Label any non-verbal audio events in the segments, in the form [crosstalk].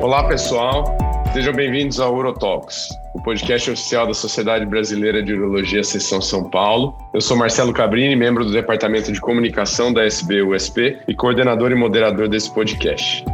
Olá, pessoal. Sejam bem-vindos ao Urotalks, o podcast oficial da Sociedade Brasileira de Urologia Seção São Paulo. Eu sou Marcelo Cabrini, membro do Departamento de Comunicação da SBUSP e coordenador e moderador desse podcast,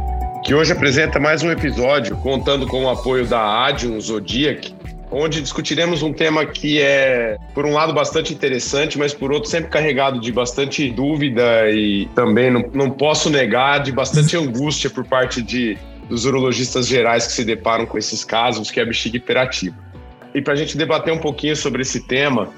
que hoje apresenta mais um episódio contando com o apoio da Adium Zodiac, onde discutiremos um tema que é, por um lado, bastante interessante, mas por outro, sempre carregado de bastante dúvida e também não, não posso negar de bastante angústia por parte de, dos urologistas gerais que se deparam com esses casos, que é a bexiga hiperativa. E para a gente debater um pouquinho sobre esse tema,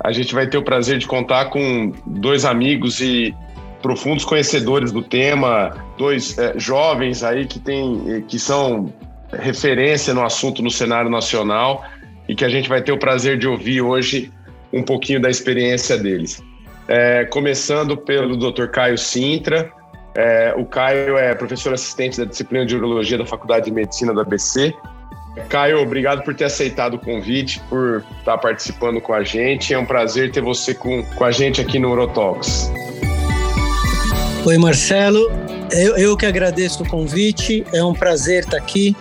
a gente vai ter o prazer de contar com dois amigos e profundos conhecedores do tema, dois é, jovens aí que, tem, que são referência no assunto no cenário nacional e que a gente vai ter o prazer de ouvir hoje um pouquinho da experiência deles. É, começando pelo Dr. Caio Sintra. É, o Caio é professor assistente da disciplina de urologia da Faculdade de Medicina da ABC. Caio, obrigado por ter aceitado o convite, por estar participando com a gente. É um prazer ter você com, com a gente aqui no Urotalks. Oi, Marcelo. Eu, eu que agradeço o convite. É um prazer estar aqui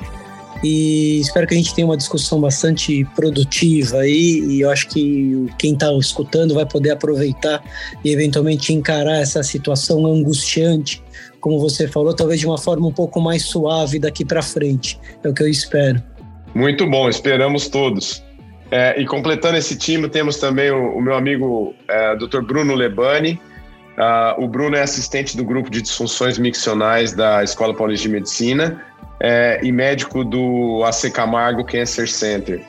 e espero que a gente tenha uma discussão bastante produtiva aí e eu acho que quem está escutando vai poder aproveitar e eventualmente encarar essa situação angustiante, como você falou, talvez de uma forma um pouco mais suave daqui para frente. É o que eu espero. Muito bom, esperamos todos. É, e completando esse time, temos também o, o meu amigo é, Dr. Bruno Lebani. Uh, o Bruno é assistente do grupo de disfunções miccionais da Escola Paulista de Medicina é, e médico do AC Camargo Cancer Center.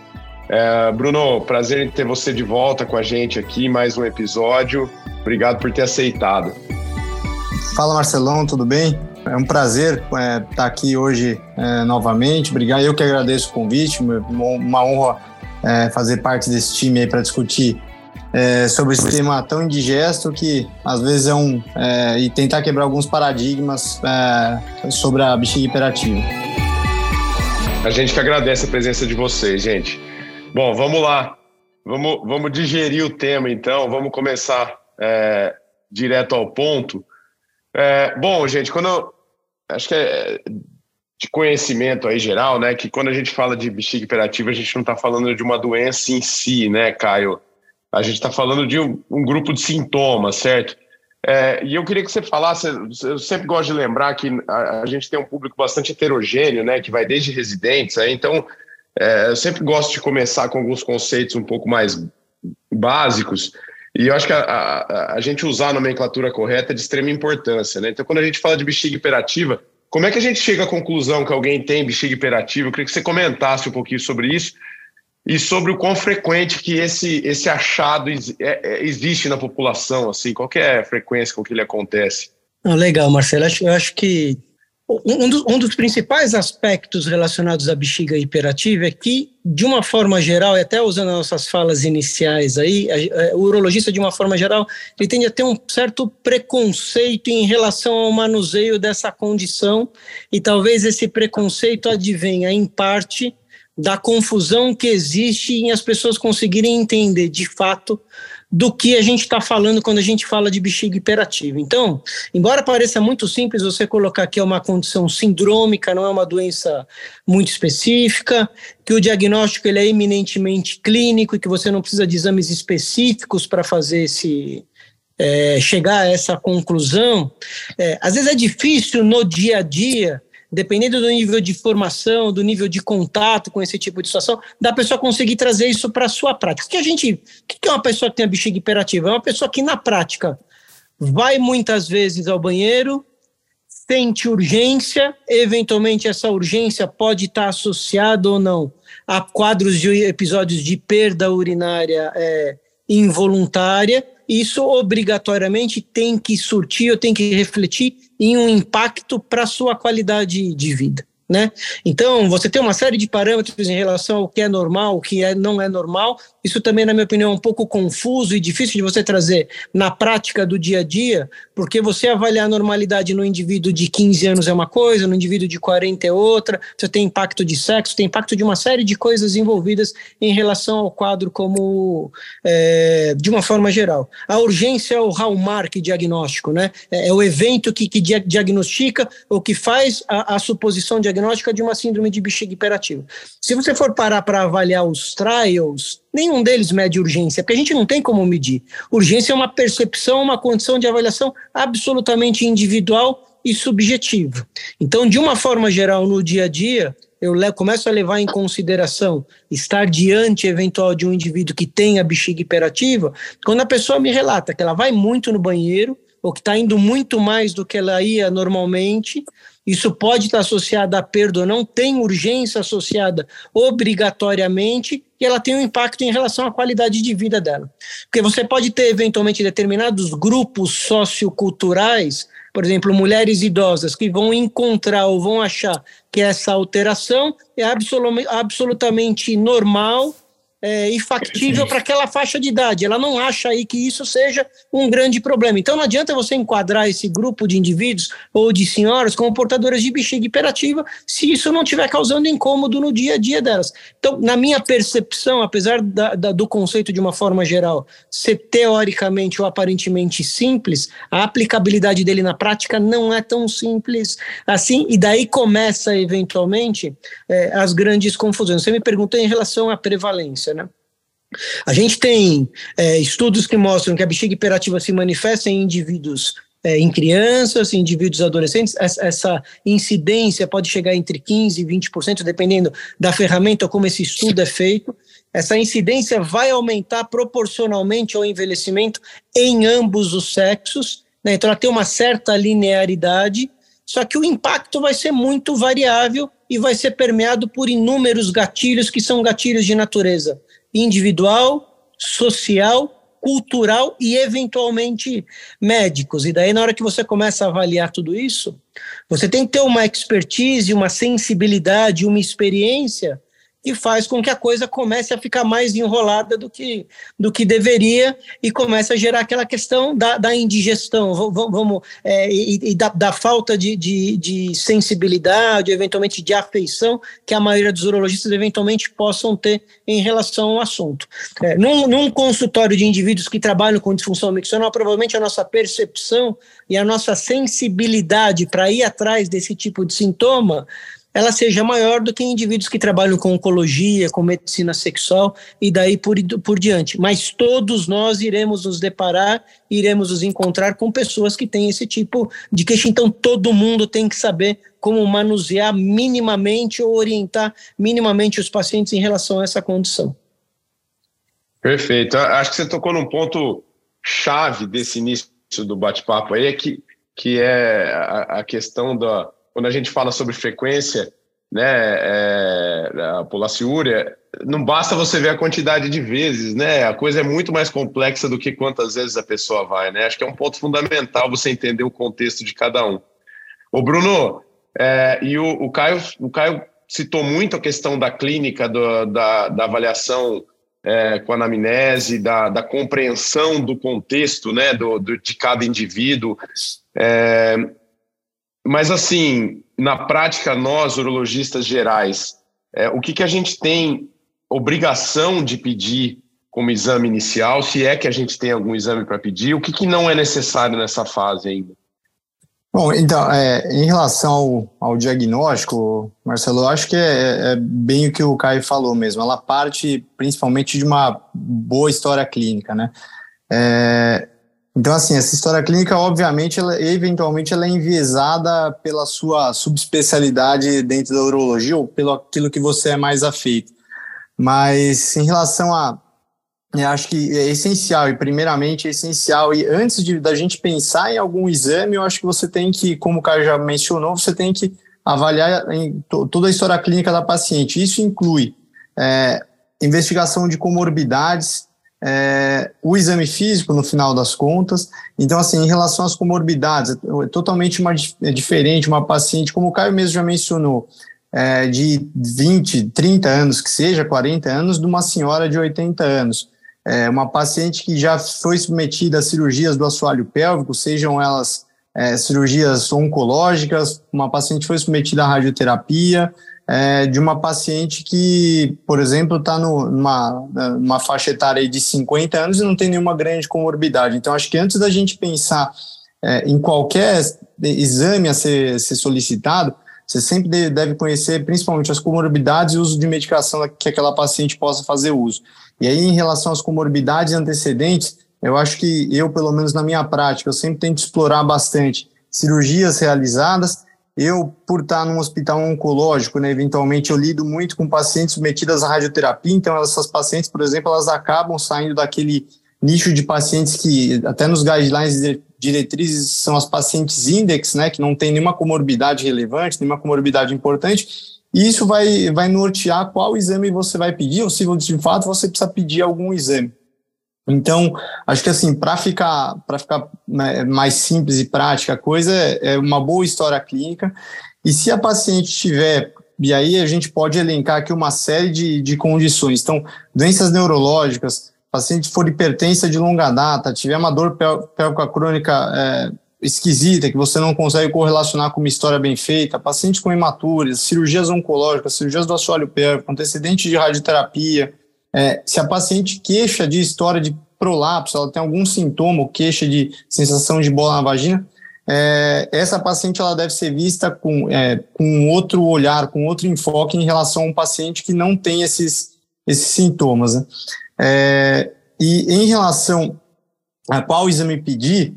É, Bruno, prazer em ter você de volta com a gente aqui, mais um episódio. Obrigado por ter aceitado. Fala Marcelão, tudo bem? É um prazer é, estar aqui hoje é, novamente. Obrigado, eu que agradeço o convite, uma honra é, fazer parte desse time aí para discutir é, sobre esse tema tão indigesto que às vezes é um. É, e tentar quebrar alguns paradigmas é, sobre a bexiga hiperativa. A gente que agradece a presença de vocês, gente. Bom, vamos lá. Vamos, vamos digerir o tema então, vamos começar direto ao ponto. É, bom, gente, quando acho que é de conhecimento aí geral, né, que quando a gente fala de bexiga hiperativa, a gente não está falando de uma doença em si, né, Caio? A gente está falando de um, um, grupo de sintomas, certo? É, e eu queria que você falasse, eu sempre gosto de lembrar que a, a, gente tem um público bastante heterogêneo, né, que vai desde residentes, aí, então é, eu sempre gosto de começar com alguns conceitos um pouco mais básicos, e eu acho que a, a, a gente usar a nomenclatura correta é de extrema importância, né? Então, quando a gente fala de bexiga hiperativa, como é que a gente chega à conclusão que alguém tem bexiga hiperativa? Eu queria que você comentasse um pouquinho sobre isso e sobre o quão frequente que esse, esse achado é, é, existe na população, assim, qual é a frequência com que ele acontece? Ah, legal, Marcelo. Eu acho que um dos, um dos, principais aspectos relacionados à bexiga hiperativa é que, de uma forma geral, e até usando as nossas falas iniciais aí, a, a, o urologista, de uma forma geral, ele tende a ter um certo preconceito em relação ao manuseio dessa condição, e talvez esse preconceito advenha, em parte, da confusão que existe em as pessoas conseguirem entender de fato do que a gente está falando quando a gente fala de bexiga hiperativa. Então, embora pareça muito simples você colocar que é uma condição sindrômica, não é uma doença muito específica, que o diagnóstico ele é eminentemente clínico e que você não precisa de exames específicos para fazer esse, é, chegar a essa conclusão, é, às vezes é difícil no dia a dia dependendo do nível de formação, do nível de contato com esse tipo de situação, da pessoa conseguir trazer isso para a sua prática. O que a gente, o que é uma pessoa que tem a bexiga hiperativa? É uma pessoa que na prática vai muitas vezes ao banheiro, sente urgência, eventualmente essa urgência pode estar associada ou não a quadros de episódios de perda urinária é, involuntária. Isso obrigatoriamente tem que surtir ou tem que refletir em um impacto para a sua qualidade de vida. Né? Então, você tem uma série de parâmetros em relação ao que é normal, o que é, não é normal. Isso também, na minha opinião, é um pouco confuso e difícil de você trazer na prática do dia a dia, porque você avaliar a normalidade no indivíduo de 15 anos é uma coisa, no indivíduo de 40 é outra, você tem impacto de sexo, tem impacto de uma série de coisas envolvidas em relação ao quadro como é, de uma forma geral. A urgência é o hallmark diagnóstico, né? É, é o evento que, que diagnostica ou que faz a, a suposição diagnóstica de uma síndrome de bexiga hiperativa. Se você for parar para avaliar os trials, nenhum deles mede urgência, porque a gente não tem como medir. Urgência é uma percepção, uma condição de avaliação absolutamente individual e subjetiva. Então, de uma forma geral, no dia a dia, eu começo a levar em consideração estar diante eventual de um indivíduo que tenha bexiga hiperativa, quando a pessoa me relata que ela vai muito no banheiro, ou que está indo muito mais do que ela ia normalmente, isso pode estar associado à perda ou não, tem urgência associada obrigatoriamente e ela tem um impacto em relação à qualidade de vida dela. Porque você pode ter, eventualmente, determinados grupos socioculturais, por exemplo, mulheres idosas, que vão encontrar ou vão achar que essa alteração é absolutamente normal é, e factível para aquela faixa de idade. Ela não acha aí que isso seja um grande problema. Então não adianta você enquadrar esse grupo de indivíduos ou de senhoras como portadoras de bexiga hiperativa se isso não estiver causando incômodo no dia a dia delas. Então, na minha percepção, apesar da, da, do conceito de uma forma geral ser teoricamente ou aparentemente simples, a aplicabilidade dele na prática não é tão simples assim, e daí começa eventualmente é, as grandes confusões. Você me perguntou em relação à prevalência. Né? A gente tem é, estudos que mostram que a bexiga hiperativa se manifesta em indivíduos, é, em crianças, em indivíduos adolescentes. Essa, essa, incidência pode chegar entre 15% e 20%, dependendo da ferramenta como esse estudo é feito. Essa incidência vai aumentar proporcionalmente ao envelhecimento em ambos os sexos. Né? Então, ela tem uma certa linearidade, só que o impacto vai ser muito variável e vai ser permeado por inúmeros gatilhos que são gatilhos de natureza individual, social, cultural e eventualmente médicos. E daí na hora que você começa a avaliar tudo isso, você tem que ter uma expertise, uma sensibilidade, uma experiência que faz com que a coisa comece a ficar mais enrolada do que, do que deveria e comece a gerar aquela questão da, da indigestão vamos, é, e, e da, da, falta de, de, de, sensibilidade, eventualmente de afeição que a maioria dos urologistas eventualmente possam ter em relação ao assunto. É, num, num consultório de indivíduos que trabalham com disfunção miccional, provavelmente a nossa percepção e a nossa sensibilidade para ir atrás desse tipo de sintoma ela seja maior do que indivíduos que trabalham com oncologia, com medicina sexual e daí por, por diante. Mas todos nós iremos nos deparar, iremos nos encontrar com pessoas que têm esse tipo de queixa. Então, todo mundo tem que saber como manusear minimamente ou orientar minimamente os pacientes em relação a essa condição. Perfeito. Acho que você tocou num ponto chave desse início do bate-papo aí, que, que é a, a questão da quando a gente fala sobre frequência, né, é, a não basta você ver a quantidade de vezes, né? A coisa é muito mais complexa do que quantas vezes a pessoa vai, né? Acho que é um ponto fundamental você entender o contexto de cada um. O Bruno é, e o, o, Caio, o Caio citou muito a questão da clínica, do, da, da avaliação é, com a anamnese, da, da compreensão do contexto, né, do, do de cada indivíduo. É, mas, assim, na prática, nós, urologistas gerais, é, o que, que a gente tem obrigação de pedir como exame inicial, se é que a gente tem algum exame para pedir, o que, que não é necessário nessa fase ainda? Bom, então, é, em relação ao, ao, diagnóstico, Marcelo, eu acho que é, é, bem o que o Caio falou mesmo. Ela parte principalmente de uma boa história clínica, né? É, então, assim, essa história clínica, obviamente, ela, eventualmente, ela é enviesada pela sua subespecialidade dentro da urologia ou pelo aquilo que você é mais afeito. Mas, em relação a. Acho que é essencial, e primeiramente é essencial, e antes de, da gente pensar em algum exame, eu acho que você tem que, como o Caio já mencionou, você tem que avaliar em, toda a história clínica da paciente. Isso inclui é, investigação de comorbidades, é, o exame físico no final das contas. Então, assim, em relação às comorbidades, é totalmente uma, é diferente uma paciente, como o Caio mesmo já mencionou, é, de 20, 30 anos, que seja, 40 anos, de uma senhora de 80 anos. É, uma paciente que já foi submetida a cirurgias do assoalho pélvico, sejam elas é, cirurgias oncológicas, uma paciente foi submetida à radioterapia, é, de uma paciente que, por exemplo, está numa, numa faixa etária de 50 anos e não tem nenhuma grande comorbidade. Então, acho que antes da gente pensar é, em qualquer exame a ser, ser solicitado, você sempre deve conhecer principalmente as comorbidades e o uso de medicação que aquela paciente possa fazer uso. E aí, em relação às comorbidades antecedentes, eu acho que eu, pelo menos na minha prática, eu sempre tento explorar bastante cirurgias realizadas eu, por estar num hospital oncológico, né, eventualmente eu lido muito com pacientes submetidas à radioterapia, então essas pacientes, por exemplo, elas acabam saindo daquele nicho de pacientes que, até nos guidelines diretrizes, são as pacientes index, né, que não tem nenhuma comorbidade relevante, nenhuma comorbidade importante, e isso vai, vai nortear qual exame você vai pedir, ou se de fato você precisa pedir algum exame. Então, acho que assim, para ficar, para ficar né, mais simples e prática a coisa, é, é uma boa história clínica. E se a paciente tiver, e aí a gente pode elencar aqui uma série de, de condições. Então, doenças neurológicas, paciente for hipertensa de longa data, tiver uma dor pélvica crônica é, esquisita, que você não consegue correlacionar com uma história bem feita, pacientes com hematuras, cirurgias oncológicas, cirurgias do assoalho pélvico, antecedente de radioterapia, é, se a paciente queixa de história de prolapso, ela tem algum sintoma, queixa de sensação de bola na vagina, é, essa paciente ela deve ser vista com, é, com outro olhar, com outro enfoque em relação a um paciente que não tem esses, esses sintomas. Né? É, e em relação a qual exame pedir,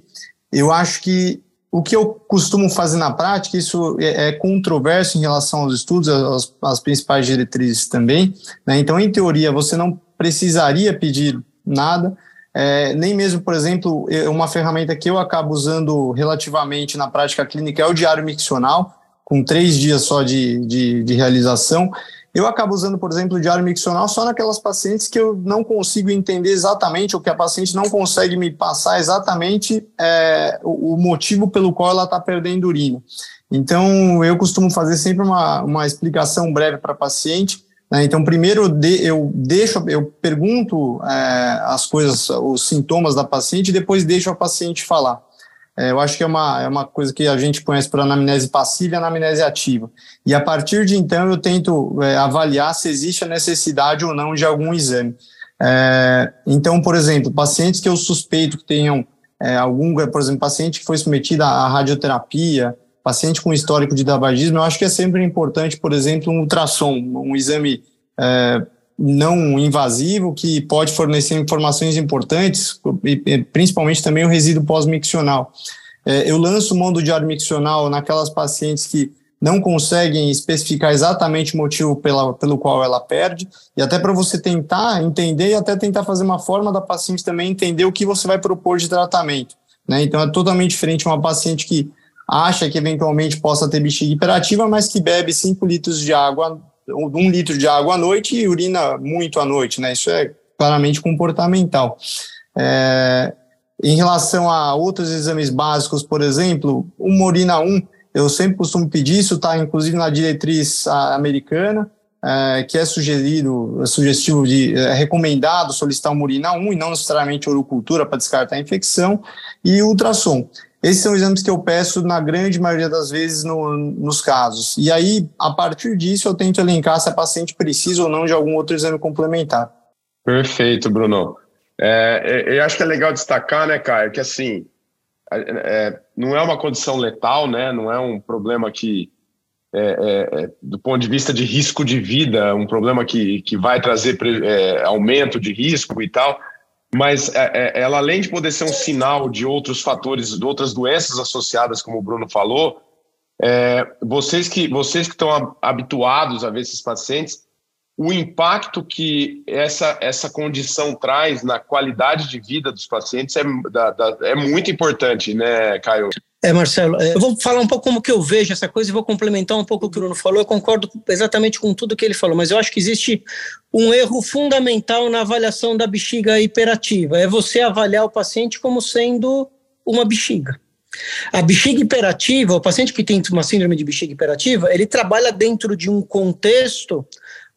eu acho que o que eu costumo fazer na prática, isso é, é controverso em relação aos estudos, às, principais diretrizes também. Né? Então, em teoria, você não precisaria pedir nada, é, nem mesmo, por exemplo, uma ferramenta que eu acabo usando relativamente na prática clínica é o diário miccional, com três dias só de, de, de realização. Eu acabo usando, por exemplo, o diário miccional só naquelas pacientes que eu não consigo entender exatamente, ou que a paciente não consegue me passar exatamente é, o, motivo pelo qual ela está perdendo urina. Então, eu costumo fazer sempre uma, uma explicação breve para a paciente. Né? Então, primeiro eu deixo, eu pergunto é, as coisas, os sintomas da paciente, e depois deixo a paciente falar. É, eu acho que é uma, é uma coisa que a gente conhece por anamnese passiva e anamnese ativa. E a partir de então eu tento é, avaliar se existe a necessidade ou não de algum exame. É, então, por exemplo, pacientes que eu suspeito que tenham é, algum, por exemplo, paciente que foi submetido à radioterapia, paciente com histórico de tabagismo, eu acho que é sempre importante, por exemplo, um ultrassom, um exame é, não invasivo que pode fornecer informações importantes, principalmente também o resíduo pós-miccional. É, eu lanço mão do diário miccional naquelas pacientes que não conseguem especificar exatamente o motivo pela, pelo qual ela perde, e até para você tentar entender e até tentar fazer uma forma da paciente também entender o que você vai propor de tratamento. Né? Então é totalmente diferente uma paciente que acha que eventualmente possa ter bexiga hiperativa, mas que bebe 5 litros de água um litro de água à noite e urina muito à noite, né? Isso é claramente comportamental. É, em relação a outros exames básicos, por exemplo, uma urina 1, eu sempre costumo pedir, isso está inclusive na diretriz americana, é, que é sugerido, é sugestivo de, é recomendado solicitar uma urina 1 e não necessariamente urocultura para descartar a infecção, e ultrassom. Esses são exames que eu peço na grande maioria das vezes no, nos casos. E aí, a partir disso, eu tento elencar se a paciente precisa ou não de algum outro exame complementar. Perfeito, Bruno. É, é eu acho que é legal destacar, né, Caio, que assim, é, não é uma condição letal, né? Não é um problema que, é, é, é do ponto de vista de risco de vida, um problema que, que vai trazer aumento de risco e tal mas é, é, ela, além de poder ser um sinal de outros fatores, de outras doenças associadas, como o Bruno falou, é, vocês que vocês que estão habituados a ver esses pacientes, o impacto que essa, essa condição traz na qualidade de vida dos pacientes é, da, da, é muito importante, né, Caio? É, Marcelo, é, eu vou falar um pouco como que eu vejo essa coisa e vou complementar um pouco o que o Bruno falou. Eu concordo exatamente com tudo que ele falou, mas eu acho que existe um erro fundamental na avaliação da bexiga hiperativa. É você avaliar o paciente como sendo uma bexiga. A bexiga hiperativa, o paciente que tem uma síndrome de bexiga hiperativa, ele trabalha dentro de um contexto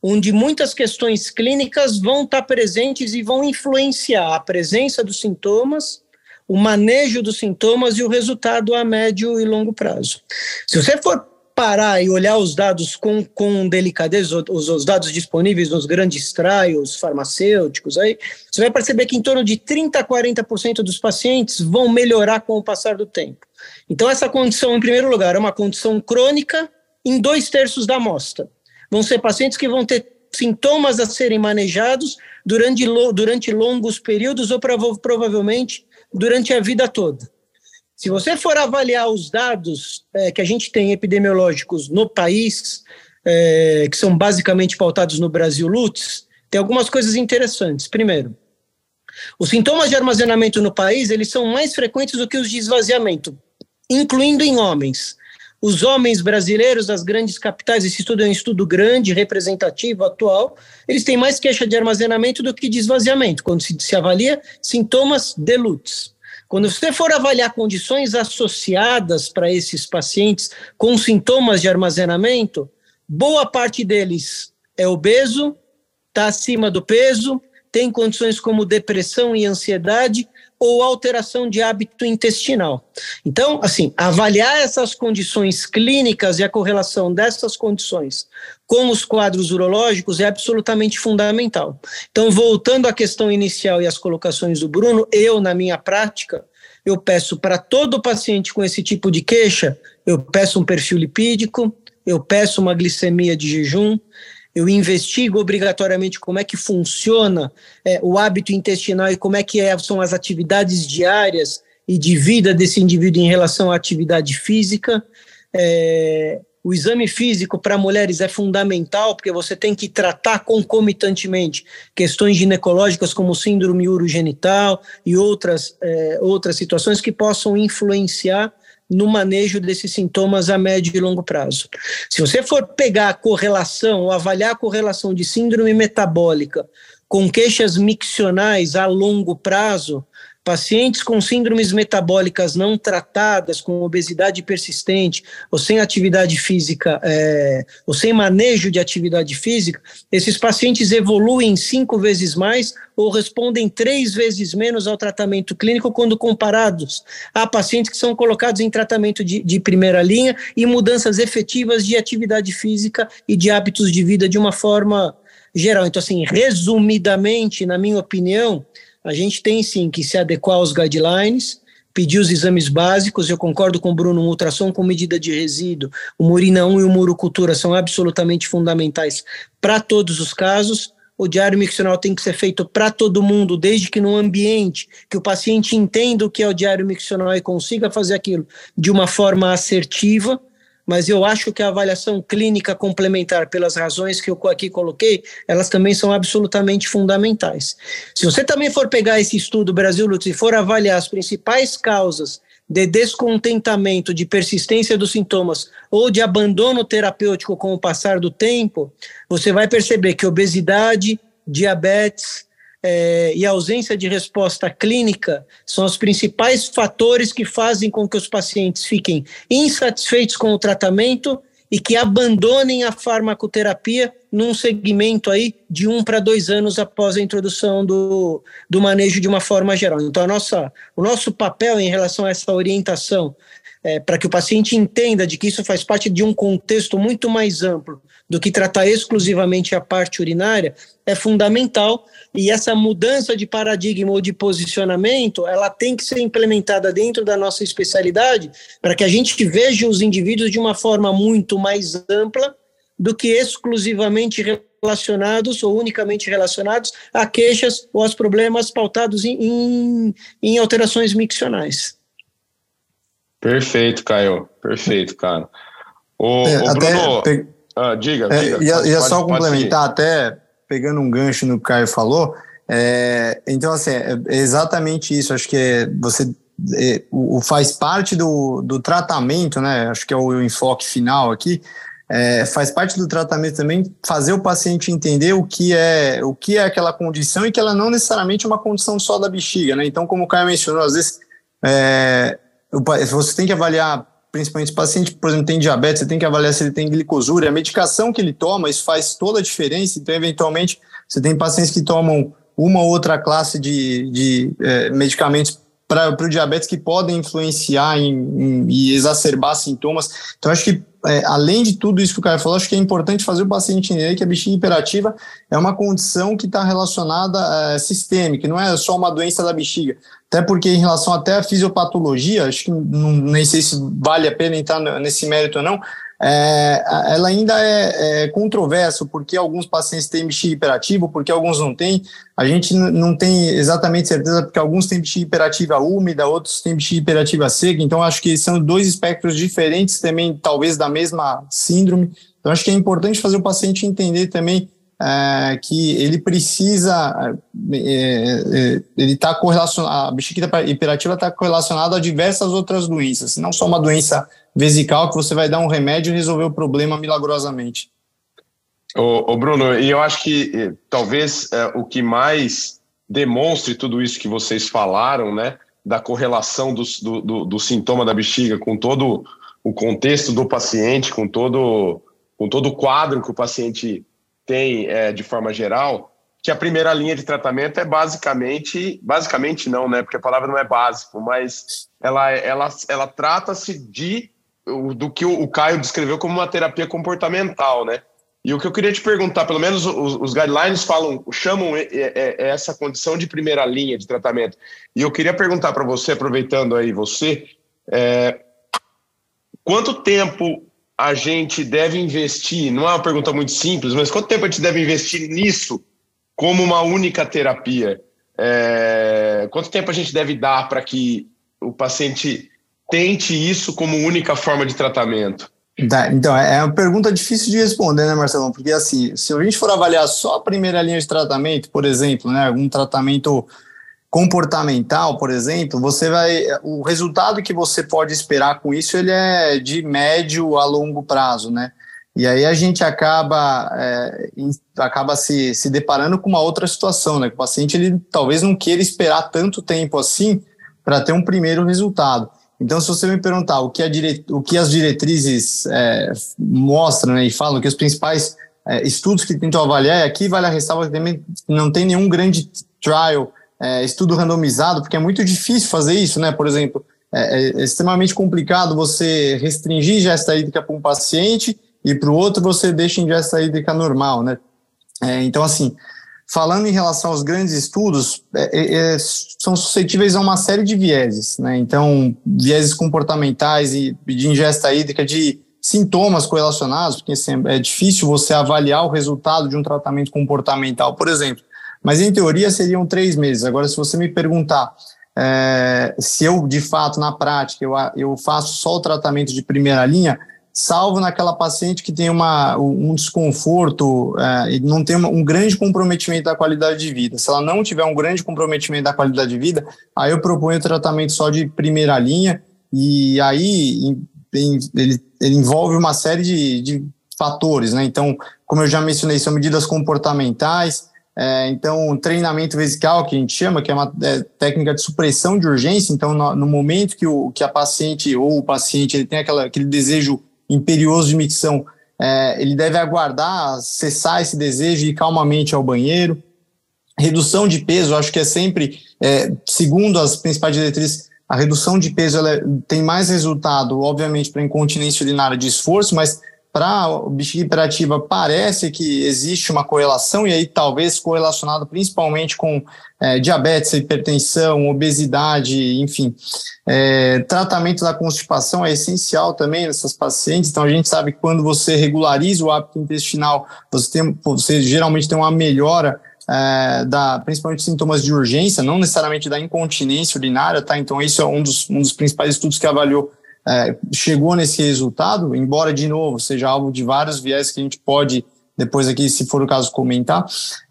onde muitas questões clínicas vão estar presentes e vão influenciar a presença dos sintomas, o manejo dos sintomas e o resultado a médio e longo prazo. Se você for parar e olhar os dados com, com delicadeza, os, os dados disponíveis nos grandes trials farmacêuticos, aí, você vai perceber que em torno de 30% a 40% dos pacientes vão melhorar com o passar do tempo. Então, essa condição, em primeiro lugar, é uma condição crônica em dois terços da amostra. Vão ser pacientes que vão ter sintomas a serem manejados durante, durante longos períodos ou provavelmente durante a vida toda. Se você for avaliar os dados é, que a gente tem epidemiológicos no país, é, que são basicamente pautados no Brasil LUTS, tem algumas coisas interessantes. Primeiro, os sintomas de armazenamento no país eles são mais frequentes do que os de esvaziamento, incluindo em homens. Os homens brasileiros das grandes capitais, esse estudo é um estudo grande, representativo, atual, eles têm mais queixa de armazenamento do que de esvaziamento, quando se, se avalia sintomas de LUTS. Quando você for avaliar condições associadas para esses pacientes com sintomas de armazenamento, boa parte deles é obeso, está acima do peso, tem condições como depressão e ansiedade ou alteração de hábito intestinal. Então, assim, avaliar essas condições clínicas e a correlação dessas condições com os quadros urológicos é absolutamente fundamental. Então, voltando à questão inicial e às colocações do Bruno, eu, na minha prática, eu peço para todo paciente com esse tipo de queixa, eu peço um perfil lipídico, eu peço uma glicemia de jejum, eu investigo obrigatoriamente como é que funciona é, o hábito intestinal e como é que é, são as atividades diárias e de vida desse indivíduo em relação à atividade física. É, o exame físico para mulheres é fundamental, porque você tem que tratar concomitantemente questões ginecológicas como síndrome urogenital e outras, é, outras situações que possam influenciar no manejo desses sintomas a médio e longo prazo. Se você for pegar a correlação ou avaliar a correlação de síndrome metabólica com queixas miccionais a longo prazo, Pacientes com síndromes metabólicas não tratadas, com obesidade persistente, ou sem atividade física, é, ou sem manejo de atividade física, esses pacientes evoluem cinco vezes mais ou respondem três vezes menos ao tratamento clínico quando comparados a pacientes que são colocados em tratamento de, de primeira linha e mudanças efetivas de atividade física e de hábitos de vida de uma forma geral. Então, assim, resumidamente, na minha opinião, a gente tem sim que se adequar aos guidelines, pedir os exames básicos, eu concordo com o Bruno, um ultrassom com medida de resíduo, o Murina 1 e o Murucultura são absolutamente fundamentais para todos os casos, o diário miccional tem que ser feito para todo mundo, desde que no ambiente que o paciente entenda o que é o diário miccional e consiga fazer aquilo de uma forma assertiva, mas eu acho que a avaliação clínica complementar, pelas razões que eu aqui coloquei, elas também são absolutamente fundamentais. Se você também for pegar esse estudo Brasil Lutz e for avaliar as principais causas de descontentamento, de persistência dos sintomas ou de abandono terapêutico com o passar do tempo, você vai perceber que obesidade, diabetes, é, e a ausência de resposta clínica são os principais fatores que fazem com que os pacientes fiquem insatisfeitos com o tratamento e que abandonem a farmacoterapia num segmento aí de um para dois anos após a introdução do, do manejo de uma forma geral. Então, a nossa, o nosso papel em relação a essa orientação é, para que o paciente entenda de que isso faz parte de um contexto muito mais amplo do que tratar exclusivamente a parte urinária é fundamental e essa mudança de paradigma ou de posicionamento ela tem que ser implementada dentro da nossa especialidade para que a gente veja os indivíduos de uma forma muito mais ampla do que exclusivamente relacionados ou unicamente relacionados a queixas ou aos problemas pautados em, em, em alterações miccionais. Perfeito, Caio. Perfeito, cara. O, é, o Bruno, ah, diga, é, diga. Ia, pode, ia só complementar, até pegando um gancho no que o Caio falou. É, então, assim, é, é exatamente isso. Acho que é, você é, o, faz parte do, do tratamento, né? Acho que é o, enfoque final aqui. É, faz parte do tratamento também fazer o paciente entender o que é o que é aquela condição e que ela não necessariamente é uma condição só da bexiga, né? Então, como o Caio mencionou, às vezes é, você tem que avaliar principalmente o paciente, por exemplo, tem diabetes, você tem que avaliar se ele tem glicosúria, a medicação que ele toma, isso faz toda a diferença, então, eventualmente, você tem pacientes que tomam uma ou outra classe de, de é, medicamentos para o diabetes que podem influenciar em, em, e exacerbar sintomas. Então, acho que, é, além de tudo isso que o cara falou, acho que é importante fazer o paciente entender que a bexiga hiperativa é uma condição que está relacionada é, sistêmica, não é só uma doença da bexiga. Até porque, em relação até à fisiopatologia, acho que não, nem sei se vale a pena entrar nesse mérito ou não, é, ela ainda é, é controverso, porque alguns pacientes têm bexiga hiperativa, porque alguns não têm. A gente não tem exatamente certeza, porque alguns têm bexiga hiperativa úmida, outros têm bexiga hiperativa seca, então acho que são dois espectros diferentes também, talvez da mesma síndrome. Então acho que é importante fazer o paciente entender também é, que ele precisa, é, é, ele está correlacionado, a bexiga hiperativa está correlacionada a diversas outras doenças, não só uma doença vesical que você vai dar um remédio e resolver o problema milagrosamente. Ô, Bruno, e eu acho que eh, talvez é, o que mais demonstre tudo isso que vocês falaram, né, da correlação do, do, do sintoma da bexiga com todo o contexto do paciente, com todo, com todo o quadro que o paciente tem é, de forma geral, que a primeira linha de tratamento é basicamente, basicamente não, né, porque a palavra não é básico, mas ela, ela, ela trata-se de do que o Caio descreveu como uma terapia comportamental, né? E o que eu queria te perguntar, pelo menos os, os guidelines falam, chamam essa condição de primeira linha de tratamento. E eu queria perguntar para você, aproveitando aí você, é, quanto tempo a gente deve investir? Não é uma pergunta muito simples, mas quanto tempo a gente deve investir nisso como uma única terapia? É, quanto tempo a gente deve dar para que o paciente tente isso como única forma de tratamento? Tá, então, é uma pergunta difícil de responder, né, Marcelo? Porque, assim, se a gente for avaliar só a primeira linha de tratamento, por exemplo, né, algum tratamento comportamental, por exemplo, você vai. O resultado que você pode esperar com isso ele é de médio a longo prazo, né? E aí a gente acaba, é, acaba se, se deparando com uma outra situação, né? O paciente ele talvez não queira esperar tanto tempo assim para ter um primeiro resultado. Então, se você me perguntar o que, a dire... o que as diretrizes é, mostram né, e falam, que os principais é, estudos que tentam avaliar, aqui vale a ressalva que também não tem nenhum grande trial, é, estudo randomizado, porque é muito difícil fazer isso, né? Por exemplo, é, é extremamente complicado você restringir ingesta hídrica para um paciente e para o outro você deixa ingesta hídrica normal, né? É, então, assim, Falando em relação aos grandes estudos, é, é, é, são suscetíveis a uma série de vieses, né? Então, vieses comportamentais e de ingesta hídrica, de sintomas correlacionados, porque assim, é difícil você avaliar o resultado de um tratamento comportamental, por exemplo. Mas, em teoria, seriam três meses. Agora, se você me perguntar é, se eu, de fato, na prática, eu, eu faço só o tratamento de primeira linha, salvo naquela paciente que tem uma, um desconforto é, e não tem um grande comprometimento da qualidade de vida. Se ela não tiver um grande comprometimento da qualidade de vida, aí eu proponho o tratamento só de primeira linha e aí ele, ele, envolve uma série de, de fatores, né? Então, como eu já mencionei, são medidas comportamentais, é, então, treinamento vesical, que a gente chama, que é uma é, técnica de supressão de urgência. Então, no, no, momento que, o, que a paciente ou o paciente ele tem aquela, aquele desejo imperioso de micção, é, ele deve aguardar cessar esse desejo e ir calmamente ao banheiro. Redução de peso, acho que é sempre, é, segundo as principais diretrizes, a redução de peso ela tem mais resultado, obviamente, para incontinência urinária de esforço, mas para a bexiga hiperativa parece que existe uma correlação, e aí talvez correlacionado principalmente com é, diabetes, hipertensão, obesidade, enfim. É, tratamento da constipação é essencial também nessas pacientes, então a gente sabe que quando você regulariza o hábito intestinal, você, tem, você geralmente tem uma melhora é, da, principalmente sintomas de urgência, não necessariamente da incontinência urinária, tá? Então, isso é um dos, um dos principais estudos que avaliou é, chegou nesse resultado, embora de novo seja alvo de vários viés que a gente pode depois aqui, se for o caso, comentar.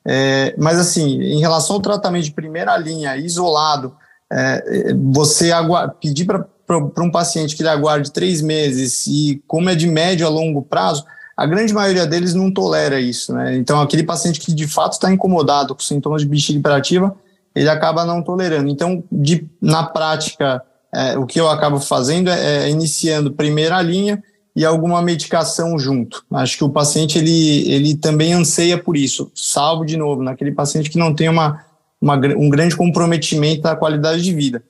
É, mas assim, em relação ao tratamento de primeira linha, isolado, é, você pedir para um paciente que ele aguarde três meses e como é de médio a longo prazo, a grande maioria deles não tolera isso, né? Então, aquele paciente que de fato está incomodado com sintomas de bexiga hiperativa, ele acaba não tolerando. Então, de, na prática, é, o que eu acabo fazendo é, é, iniciando primeira linha e alguma medicação junto. Acho que o paciente ele, ele também anseia por isso, salvo de novo, naquele paciente que não tem uma, uma um grande comprometimento da qualidade de vida.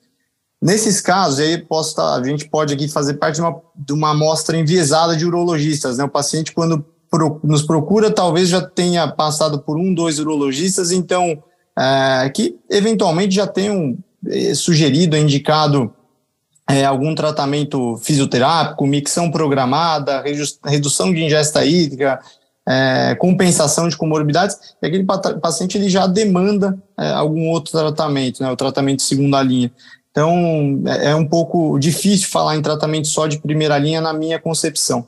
Nesses casos, aí posso tá, a gente pode aqui fazer parte de uma, de uma amostra enviesada de urologistas. Né? O paciente, quando pro, nos procura, talvez já tenha passado por um, dois urologistas, então, é, que eventualmente já tenham é, sugerido, indicado é, algum tratamento fisioterápico, micção programada, redução de ingesta hídrica, é, compensação de comorbidades, e aquele paciente ele já demanda é, algum outro tratamento, né, o tratamento de segunda linha. Então, é, é um pouco difícil falar em tratamento só de primeira linha na minha concepção.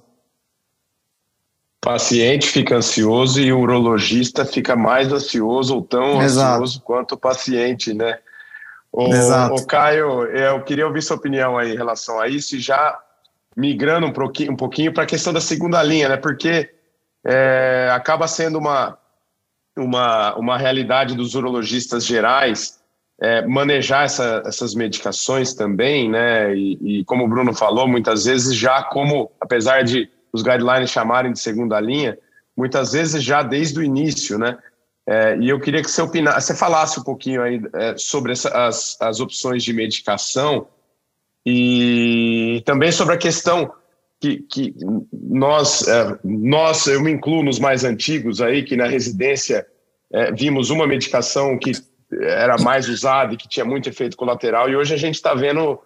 O paciente fica ansioso e o urologista fica mais ansioso ou tão Exato. ansioso quanto o paciente, né? O, Exato. o Caio, eu queria ouvir sua opinião aí em relação a isso e já migrando um pouquinho, um pouquinho para a questão da segunda linha, né? Porque é, acaba sendo uma, uma, uma realidade dos urologistas gerais é, manejar essa, essas medicações também, né? E, e, como o Bruno falou, muitas vezes já como, apesar de os guidelines chamarem de segunda linha, muitas vezes já desde o início, né? É, e eu queria que você você falasse um pouquinho aí é, sobre essa, as, as opções de medicação e também sobre a questão que, que nós, é, nós, eu me incluo nos mais antigos aí, que na residência é, vimos uma medicação que era mais usado e que tinha muito efeito colateral, e hoje a gente está vendo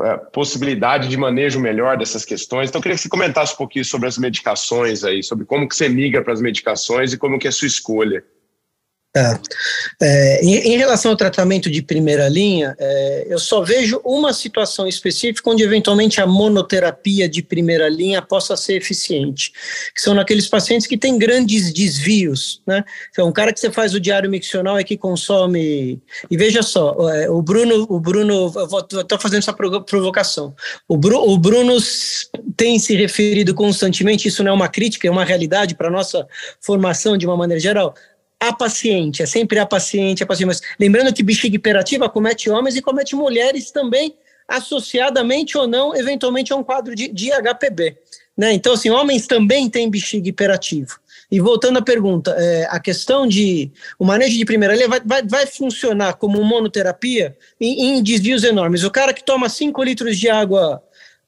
é, possibilidade de manejo melhor dessas questões. Então, eu queria que você comentasse um pouquinho sobre as medicações aí, sobre como que você migra para as medicações e como que é a sua escolha. É. É, em, em, relação ao tratamento de primeira linha, é, eu só vejo uma situação específica onde eventualmente a monoterapia de primeira linha possa ser eficiente, que são naqueles pacientes que têm grandes desvios, né? Então, um cara que você faz o diário miccional é que consome. E veja só, é, o Bruno, o Bruno, estou fazendo essa provocação. O, Bru, o Bruno tem se referido constantemente, isso não é uma crítica, é uma realidade para nossa formação de uma maneira geral a paciente, é sempre a paciente, a paciente. Mas lembrando que bexiga hiperativa comete homens e comete mulheres também, associadamente ou não, eventualmente a um quadro de, de HPB. Né? Então, assim, homens também têm bexiga hiperativo. E voltando à pergunta, é, a questão de o manejo de primeira linha vai, vai, vai funcionar como monoterapia em, em desvios enormes. O cara que toma 5 litros de água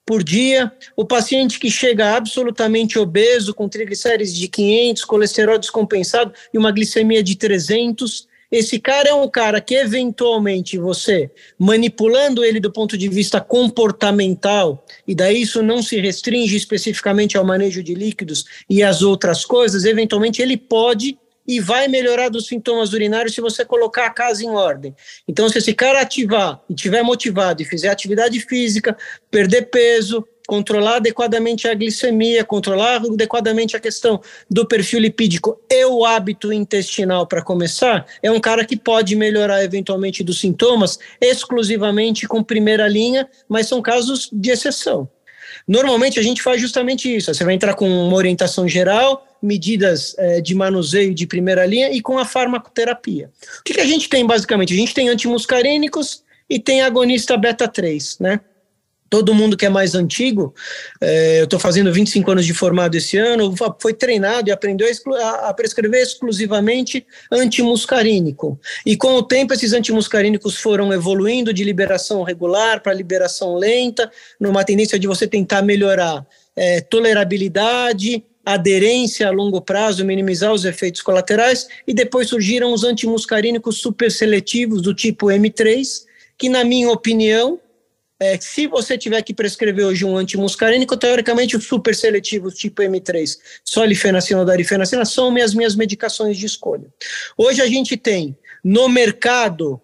por dia, o paciente que chega absolutamente obeso, com triglicérides de 500, colesterol descompensado e uma glicemia de 300, esse cara é um cara que eventualmente você, manipulando ele do ponto de vista comportamental, e daí isso não se restringe especificamente ao manejo de líquidos e as outras coisas, eventualmente ele pode e vai melhorar dos sintomas urinários se você colocar a casa em ordem. Então, se esse cara ativar e tiver motivado e fizer atividade física, perder peso, controlar adequadamente a glicemia, controlar adequadamente a questão do perfil lipídico e o hábito intestinal para começar, é um cara que pode melhorar eventualmente dos sintomas exclusivamente com primeira linha, mas são casos de exceção. Normalmente a gente faz justamente isso. Você vai entrar com uma orientação geral, medidas é, de manuseio de primeira linha e com a farmacoterapia. O que, a gente tem basicamente? A gente tem antimuscarínicos e tem agonista beta 3, né? todo mundo que é mais antigo, é, eu estou fazendo 25 anos de formado esse ano, foi treinado e aprendeu a, a, prescrever exclusivamente antimuscarínico. E com o tempo, esses antimuscarínicos foram evoluindo de liberação regular para liberação lenta, numa tendência de você tentar melhorar é, tolerabilidade, aderência a longo prazo, minimizar os efeitos colaterais, e depois surgiram os antimuscarínicos super seletivos do tipo M3, que, na minha opinião, é, se você tiver que prescrever hoje um antimuscarínico, teoricamente os super seletivos tipo M3, solifenacina ou darifenacina, são as minhas medicações de escolha. Hoje a gente tem no mercado,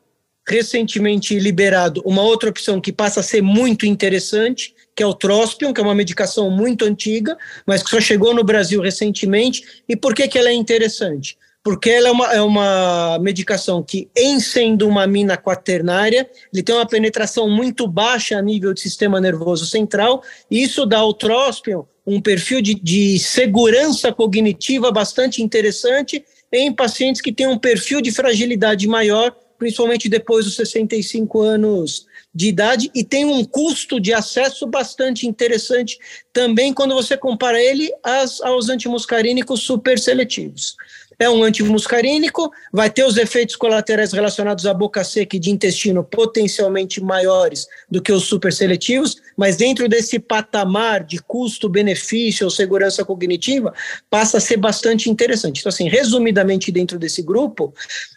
recentemente liberado, uma outra opção que passa a ser muito interessante, que é o Trospium, que é uma medicação muito antiga, mas que só chegou no Brasil recentemente. E por que, que ela é interessante? porque ela é uma, é uma medicação que, em sendo uma mina quaternária, ele tem uma penetração muito baixa a nível do sistema nervoso central, e isso dá ao tróspion um perfil de, de segurança cognitiva bastante interessante em pacientes que têm um perfil de fragilidade maior principalmente depois dos 65 anos de idade, e tem um custo de acesso bastante interessante também quando você compara ele aos antimuscarínicos super seletivos é um antimuscarínico, vai ter os efeitos colaterais relacionados à boca seca e de intestino potencialmente maiores do que os superseletivos, mas dentro desse patamar de custo-benefício ou segurança cognitiva, passa a ser bastante interessante. Então, assim, resumidamente, dentro desse grupo,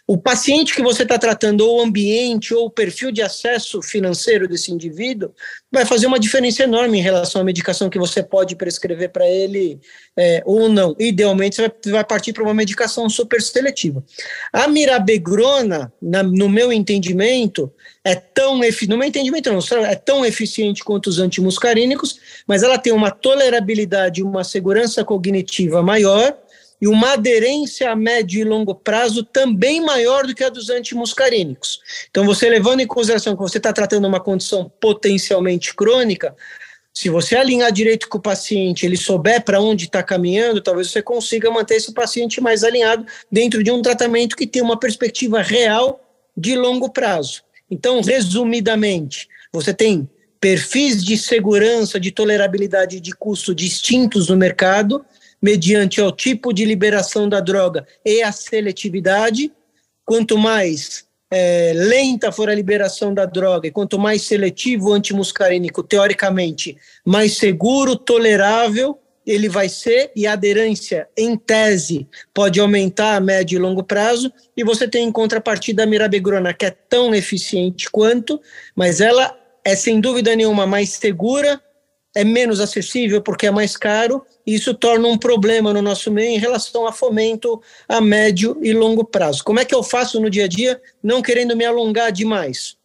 o paciente que você está tratando, ou o ambiente, ou o perfil de acesso financeiro desse indivíduo, vai fazer uma diferença enorme em relação à medicação que você pode prescrever para ele é, ou não. Idealmente, você vai, vai partir para uma medicação super seletiva. A mirabegrona, na, no meu entendimento, é tão no meu entendimento não, é tão eficiente quanto os antimuscarínicos, mas ela tem uma tolerabilidade, uma segurança cognitiva maior e uma aderência a médio e longo prazo também maior do que a dos antimuscarínicos. Então, você levando em consideração que você está tratando uma condição potencialmente crônica, se você alinhar direito com o paciente, ele souber para onde está caminhando, talvez você consiga manter esse paciente mais alinhado dentro de um tratamento que tem uma perspectiva real de longo prazo. Então, resumidamente, você tem perfis de segurança, de tolerabilidade de custo distintos no mercado, mediante o tipo de liberação da droga e a seletividade. Quanto mais é, lenta for a liberação da droga e quanto mais seletivo o antimuscarínico, teoricamente, mais seguro, tolerável ele vai ser, e a aderência, em tese, pode aumentar a médio e longo prazo, e você tem em contrapartida a mirabegrona, que é tão eficiente quanto, mas ela é sem dúvida nenhuma mais segura, é menos acessível porque é mais caro, e isso torna um problema no nosso meio em relação a fomento a médio e longo prazo. Como é que eu faço no dia a dia, não querendo me alongar demais?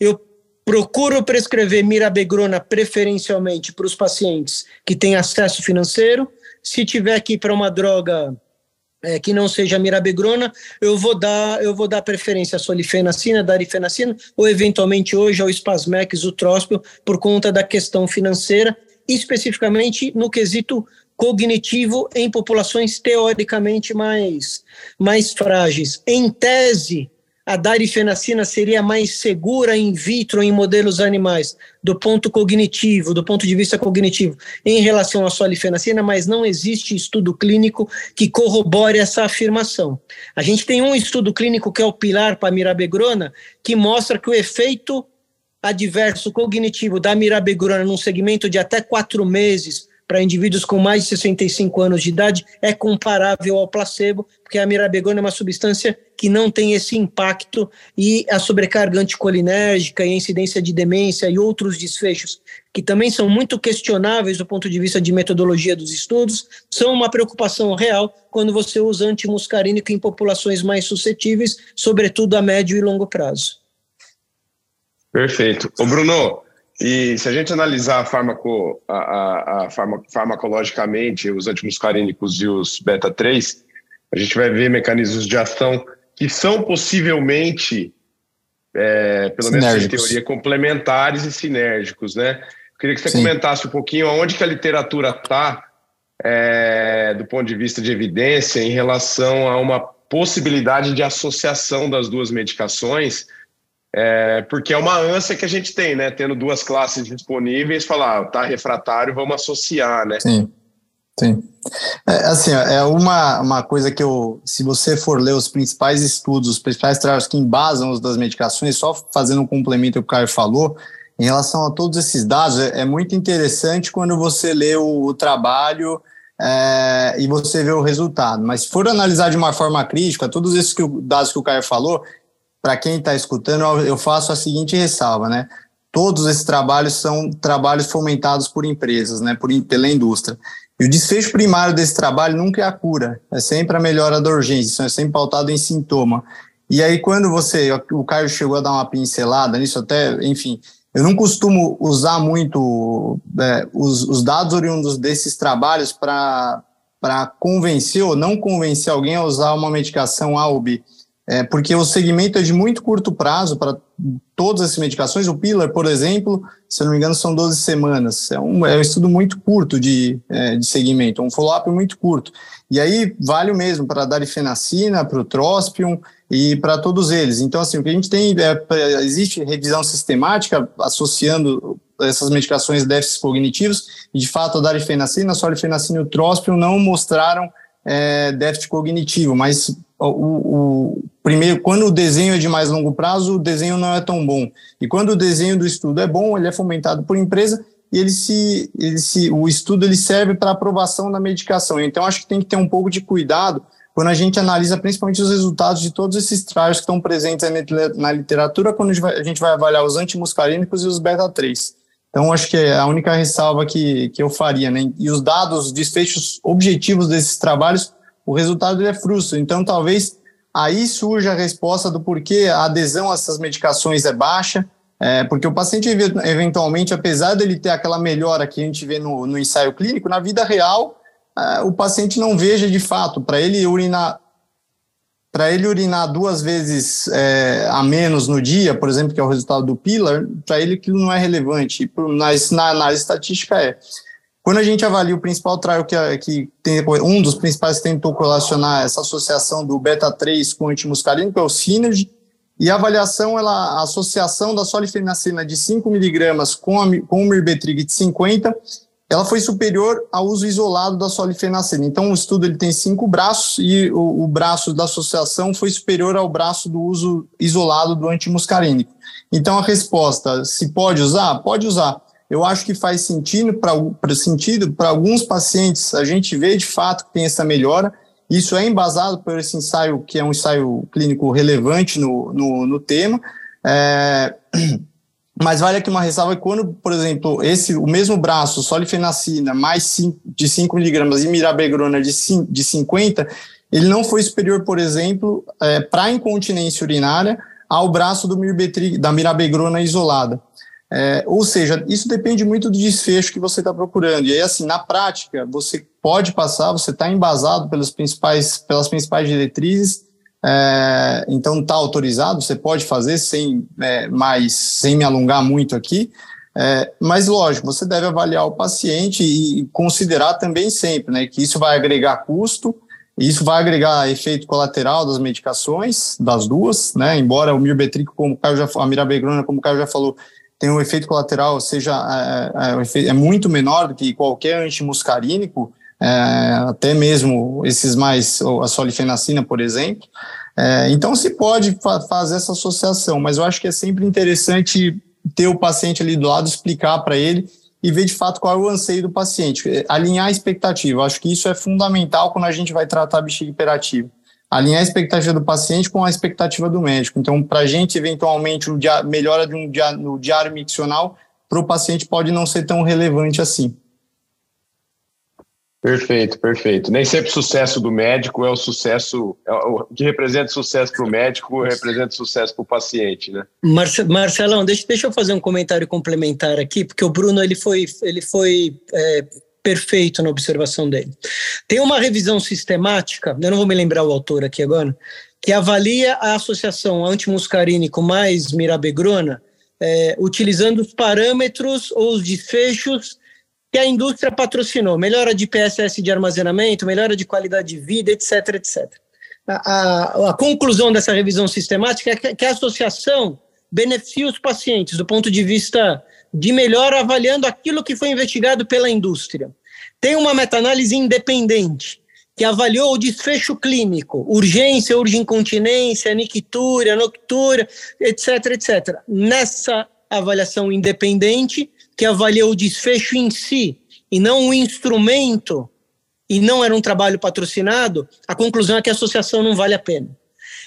Eu procuro prescrever mirabegrona preferencialmente para os pacientes que têm acesso financeiro. Se tiver que ir para uma droga é, que não seja mirabegrona, eu vou dar eu vou dar preferência à solifenacina, darifenacina, ou eventualmente hoje ao Spasmex, o Tróspio, por conta da questão financeira, especificamente no quesito cognitivo em populações teoricamente mais, mais frágeis. Em tese, a darifenacina seria mais segura in vitro em modelos animais, do ponto cognitivo, do ponto de vista cognitivo, em relação à solifenacina, mas não existe estudo clínico que corrobore essa afirmação. A gente tem um estudo clínico que é o pilar para a mirabegrona, que mostra que o efeito adverso cognitivo da mirabegrona num segmento de até quatro meses para indivíduos com mais de 65 anos de idade é comparável ao placebo, porque a mirabegona é uma substância que não tem esse impacto e a sobrecarga anticolinérgica e a incidência de demência e outros desfechos, que também são muito questionáveis do ponto de vista de metodologia dos estudos, são uma preocupação real quando você usa antimuscarínico em populações mais suscetíveis, sobretudo a médio e longo prazo. Perfeito. Ô Bruno, e se a gente analisar farmaco, a, a, a farma, farmacologicamente os antimuscarínicos e os beta-3, a gente vai ver mecanismos de ação que são possivelmente, é, pelo menos em teoria, complementares e sinérgicos, né? Eu queria que você Sim. comentasse um pouquinho onde que a literatura está é, do ponto de vista de evidência em relação a uma possibilidade de associação das duas medicações é, porque é uma ânsia que a gente tem, né? Tendo duas classes disponíveis, falar, ah, tá refratário, vamos associar, né? Sim, sim. É, assim, é uma, uma coisa que eu, se você for ler os principais estudos, os principais trabalhos que embasam os das medicações, só fazendo um complemento ao que o Caio falou, em relação a todos esses dados, é, é muito interessante quando você lê o, o trabalho é, e você vê o resultado. Mas se for analisar de uma forma crítica, todos esses que, dados que o Caio falou, para quem está escutando, eu faço a seguinte ressalva, né? Todos esses trabalhos são trabalhos fomentados por empresas, né? Por, pela indústria. E o desfecho primário desse trabalho nunca é a cura, é sempre a melhora da urgência, é sempre pautado em sintoma. E aí, quando você, o Caio chegou a dar uma pincelada nisso, até, enfim, eu não costumo usar muito é, os, os, dados oriundos desses trabalhos para convencer ou não convencer alguém a usar uma medicação A ou B é, porque o segmento é de muito curto prazo para todas essas medicações. O Pillar, por exemplo, se eu não me engano, são 12 semanas. É um, é um estudo muito curto de, é, de segmento, um follow-up muito curto. E aí vale o mesmo para a darifenacina, para o trospium e para todos eles. Então, assim, o que a gente tem, é, existe revisão sistemática associando essas medicações déficits cognitivos, e de fato a darifenacina, a solifenacina e o trospium não mostraram é, déficit cognitivo, mas o, o, primeiro, quando o desenho é de mais longo prazo, o desenho não é tão bom. E quando o desenho do estudo é bom, ele é fomentado por empresa e ele se, ele se, o estudo ele serve para aprovação da medicação. Então, acho que tem que ter um pouco de cuidado quando a gente analisa principalmente os resultados de todos esses trials que estão presentes na literatura, quando a gente vai, avaliar os antimuscarínicos e os beta-3. Então, acho que é a única ressalva que, que eu faria. Né? E os dados, os desfechos objetivos desses trabalhos o resultado é frustro. Então, talvez aí surja a resposta do porquê a adesão a essas medicações é baixa, é, porque o paciente, eventualmente, apesar dele ter aquela melhora que a gente vê no, no ensaio clínico, na vida real, é, o paciente não veja de fato. Para ele urinar para ele urinar duas vezes é, a menos no dia, por exemplo, que é o resultado do PILAR, para ele aquilo não é relevante. Mas na análise estatística é. Quando a gente avalia o principal trial que, que tem, um dos principais que tentou correlacionar essa associação do beta-3 com o antimuscarínico é o Synergy, e a avaliação, ela, a associação da solifenacina de 5 miligramas com, a, com o mirbetrig de 50, ela foi superior ao uso isolado da solifenacina. Então, o estudo ele tem cinco braços e o, o braço da associação foi superior ao braço do uso isolado do antimuscarínico. Então, a resposta, se pode usar? Pode usar eu acho que faz sentido para sentido para alguns pacientes. A gente vê de fato que tem essa melhora. Isso é embasado por esse ensaio, que é um ensaio clínico relevante no, no, no tema. É, [clears throat] mas vale aqui uma ressalva quando, por exemplo, esse, o mesmo braço, solifenacina, mais de 5 miligramas e mirabegrona de, de 50, ele não foi superior, por exemplo, é, para incontinência urinária ao braço do mirbetrig, da mirabegrona isolada. É, ou seja, isso depende muito do desfecho que você está procurando. E aí, assim, na prática, você pode passar, você está embasado pelas principais, pelas principais diretrizes, é, então está autorizado, você pode fazer sem, é, mais, sem me alongar muito aqui. É, mas, lógico, você deve avaliar o paciente e considerar também sempre né, que isso vai agregar custo, isso vai agregar efeito colateral das medicações, das duas, né? Embora o mirbetrico, como o Caio já a mirabegrona, como o Caio já falou, tem um efeito colateral, seja, é, é, é muito menor do que qualquer antimuscarínico, é, até mesmo esses mais, a solifenacina, por exemplo. É, então, se pode fa fazer essa associação, mas eu acho que é sempre interessante ter o paciente ali do lado, explicar para ele e ver de fato qual é o anseio do paciente, alinhar a expectativa. Eu acho que isso é fundamental quando a gente vai tratar bexiga hiperativa alinhar a expectativa do paciente com a expectativa do médico. Então, para a gente, eventualmente, o dia, melhora de um dia, no diário miccional para o paciente pode não ser tão relevante assim. Perfeito, perfeito. Nem sempre o sucesso do médico é o sucesso, é o que representa sucesso para o médico, representa sucesso para o paciente, né? Marcelão, deixa, deixa eu fazer um comentário complementar aqui, porque o Bruno ele foi, ele foi é, perfeito na observação dele. Tem uma revisão sistemática, eu não vou me lembrar o autor aqui agora, que avalia a associação antimuscarínico mais mirabegrona, é, utilizando os parâmetros ou os desfechos que a indústria patrocinou, melhora de PSS de armazenamento, melhora de qualidade de vida, etc, etc. A, a, a conclusão dessa revisão sistemática é que, que a associação beneficia os pacientes do ponto de vista de melhor avaliando aquilo que foi investigado pela indústria. Tem uma meta-análise independente que avaliou o desfecho clínico, urgência, urgincontinência, nictúria, noctúria, etc, etc. Nessa avaliação independente, que avaliou o desfecho em si e não o instrumento, e não era um trabalho patrocinado, a conclusão é que a associação não vale a pena.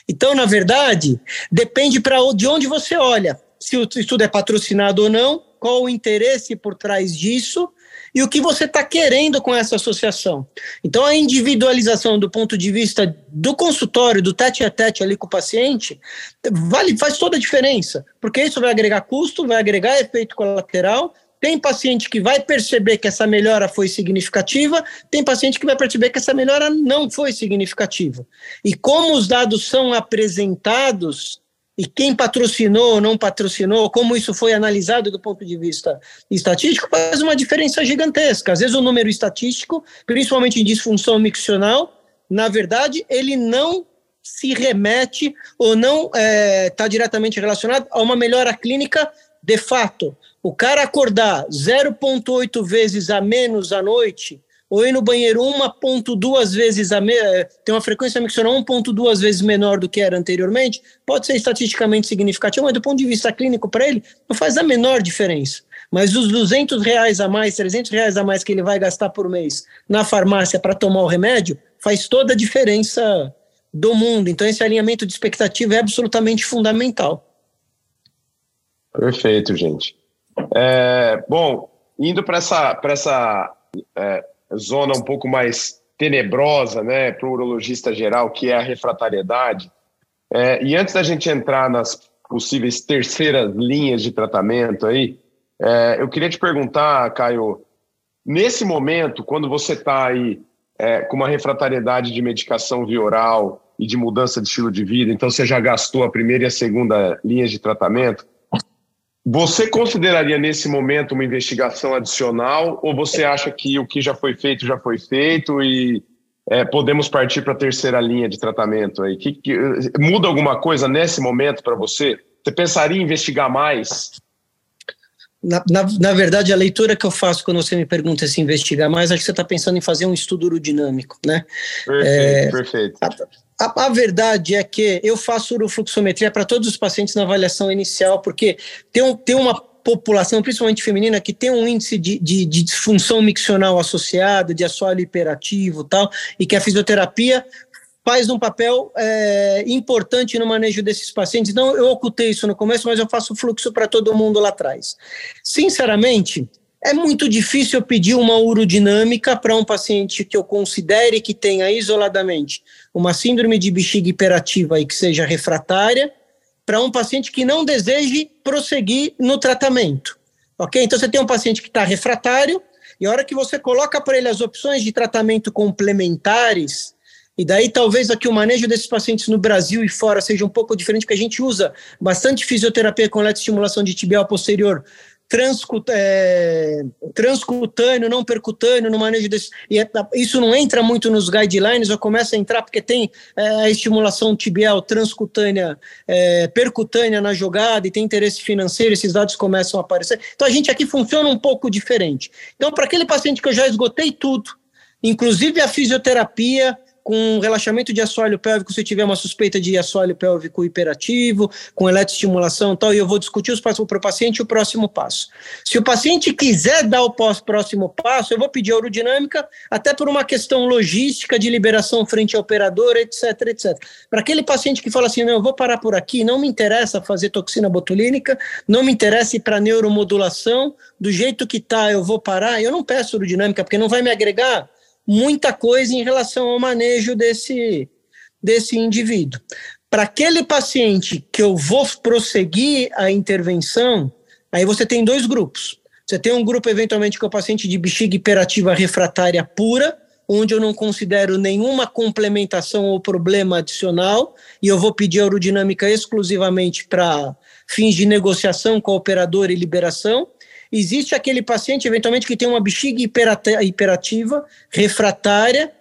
Então, na verdade, depende de onde você olha, se o estudo é patrocinado ou não, qual o interesse por trás disso e o que você está querendo com essa associação. Então, a individualização do ponto de vista do consultório, do tete a tete ali com o paciente, vale, faz toda a diferença, porque isso vai agregar custo, vai agregar efeito colateral Tem paciente que vai perceber que essa melhora foi significativa, tem paciente que vai perceber que essa melhora não foi significativa. E como os dados são apresentados, e quem patrocinou ou não patrocinou, como isso foi analisado do ponto de vista estatístico, faz uma diferença gigantesca. Às vezes o número estatístico, principalmente em disfunção miccional, na verdade, ele não se remete ou não está é, tá diretamente relacionado a uma melhora clínica de fato. O cara acordar 0,8 vezes a menos à noite ou ir no banheiro 1,2 vezes a me... Tem uma frequência miccional 1,2 vezes menor do que era anteriormente, pode ser estatisticamente significativo, mas do ponto de vista clínico para ele não faz a menor diferença. Mas os 200 reais a mais, 300 reais a mais que ele vai gastar por mês na farmácia para tomar o remédio, faz toda a diferença do mundo. Então, esse alinhamento de expectativa é absolutamente fundamental. Perfeito, gente. É, bom, indo para essa, essa é, zona um pouco mais tenebrosa, né, para o urologista geral, que é a refratariedade. É, e antes da gente entrar nas possíveis terceiras linhas de tratamento aí, é, eu queria te perguntar, Caio, nesse momento, quando você está aí é, com uma refratariedade de medicação via oral e de mudança de estilo de vida, então você já gastou a primeira e a segunda linhas de tratamento, você consideraria nesse momento uma investigação adicional ou você acha que o que já foi feito já foi feito e é, podemos partir para a terceira linha de tratamento aí? Que, que, muda alguma coisa nesse momento para você? Você pensaria em investigar mais? Na, na, na, verdade, a leitura que eu faço quando você me pergunta se investigar mais, acho que você está pensando em fazer um estudo urodinâmico, né? Perfeito, é, perfeito. A, a, a, verdade é que eu faço urofluxometria para todos os pacientes na avaliação inicial, porque tem, um, tem uma população, principalmente feminina, que tem um índice de, de, de disfunção miccional associado, de assoalho hiperativo tal, e que a fisioterapia faz um papel é, importante no manejo desses pacientes. Então, eu ocultei isso no começo, mas eu faço fluxo para todo mundo lá atrás. Sinceramente, é muito difícil eu pedir uma urodinâmica para um paciente que eu considere que tenha isoladamente uma síndrome de bexiga hiperativa e que seja refratária, para um paciente que não deseje prosseguir no tratamento. Ok? Então você tem um paciente que está refratário, e a hora que você coloca para ele as opções de tratamento complementares, e daí talvez aqui o manejo desses pacientes no Brasil e fora seja um pouco diferente, porque a gente usa bastante fisioterapia com eletroestimulação de tibial posterior transcut, é, transcutâneo, não percutâneo, no manejo desse. E é, isso não entra muito nos guidelines, ou começa a entrar porque tem é, a estimulação tibial transcutânea, é, percutânea na jogada e tem interesse financeiro, esses dados começam a aparecer. Então a gente aqui funciona um pouco diferente. Então, para aquele paciente que eu já esgotei tudo, inclusive a fisioterapia, com relaxamento de assoalho pélvico se tiver uma suspeita de assoalho pélvico hiperativo, com eletroestimulação e tal, e eu vou discutir os passos para o paciente o próximo passo. Se o paciente quiser dar o próximo passo, eu vou pedir a urodinâmica, até por uma questão logística de liberação frente ao operador, etc, etc. Para aquele paciente que fala assim, não, eu vou parar por aqui, não me interessa fazer toxina botulínica, não me interessa ir para neuromodulação, do jeito que está eu vou parar, eu não peço urodinâmica, porque não vai me agregar muita coisa em relação ao manejo desse, desse indivíduo. Para aquele paciente que eu vou prosseguir a intervenção, aí você tem dois grupos. Você tem um grupo, eventualmente, que é o paciente de bexiga hiperativa refratária pura, onde eu não considero nenhuma complementação ou problema adicional, e eu vou pedir aerodinâmica exclusivamente para fins de negociação com a operadora e liberação. Existe aquele paciente, eventualmente, que tem uma bexiga hiperativa, refratária,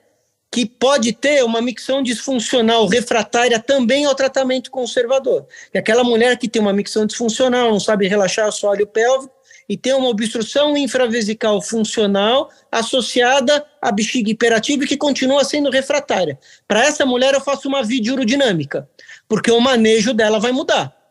que pode ter uma micção disfuncional refratária também ao tratamento conservador. E aquela mulher que tem uma micção disfuncional, não sabe relaxar o assoalho pélvico, e tem uma obstrução infravesical funcional associada à bexiga hiperativa que continua sendo refratária. Para essa mulher, eu faço uma videorodinâmica, porque o manejo dela vai mudar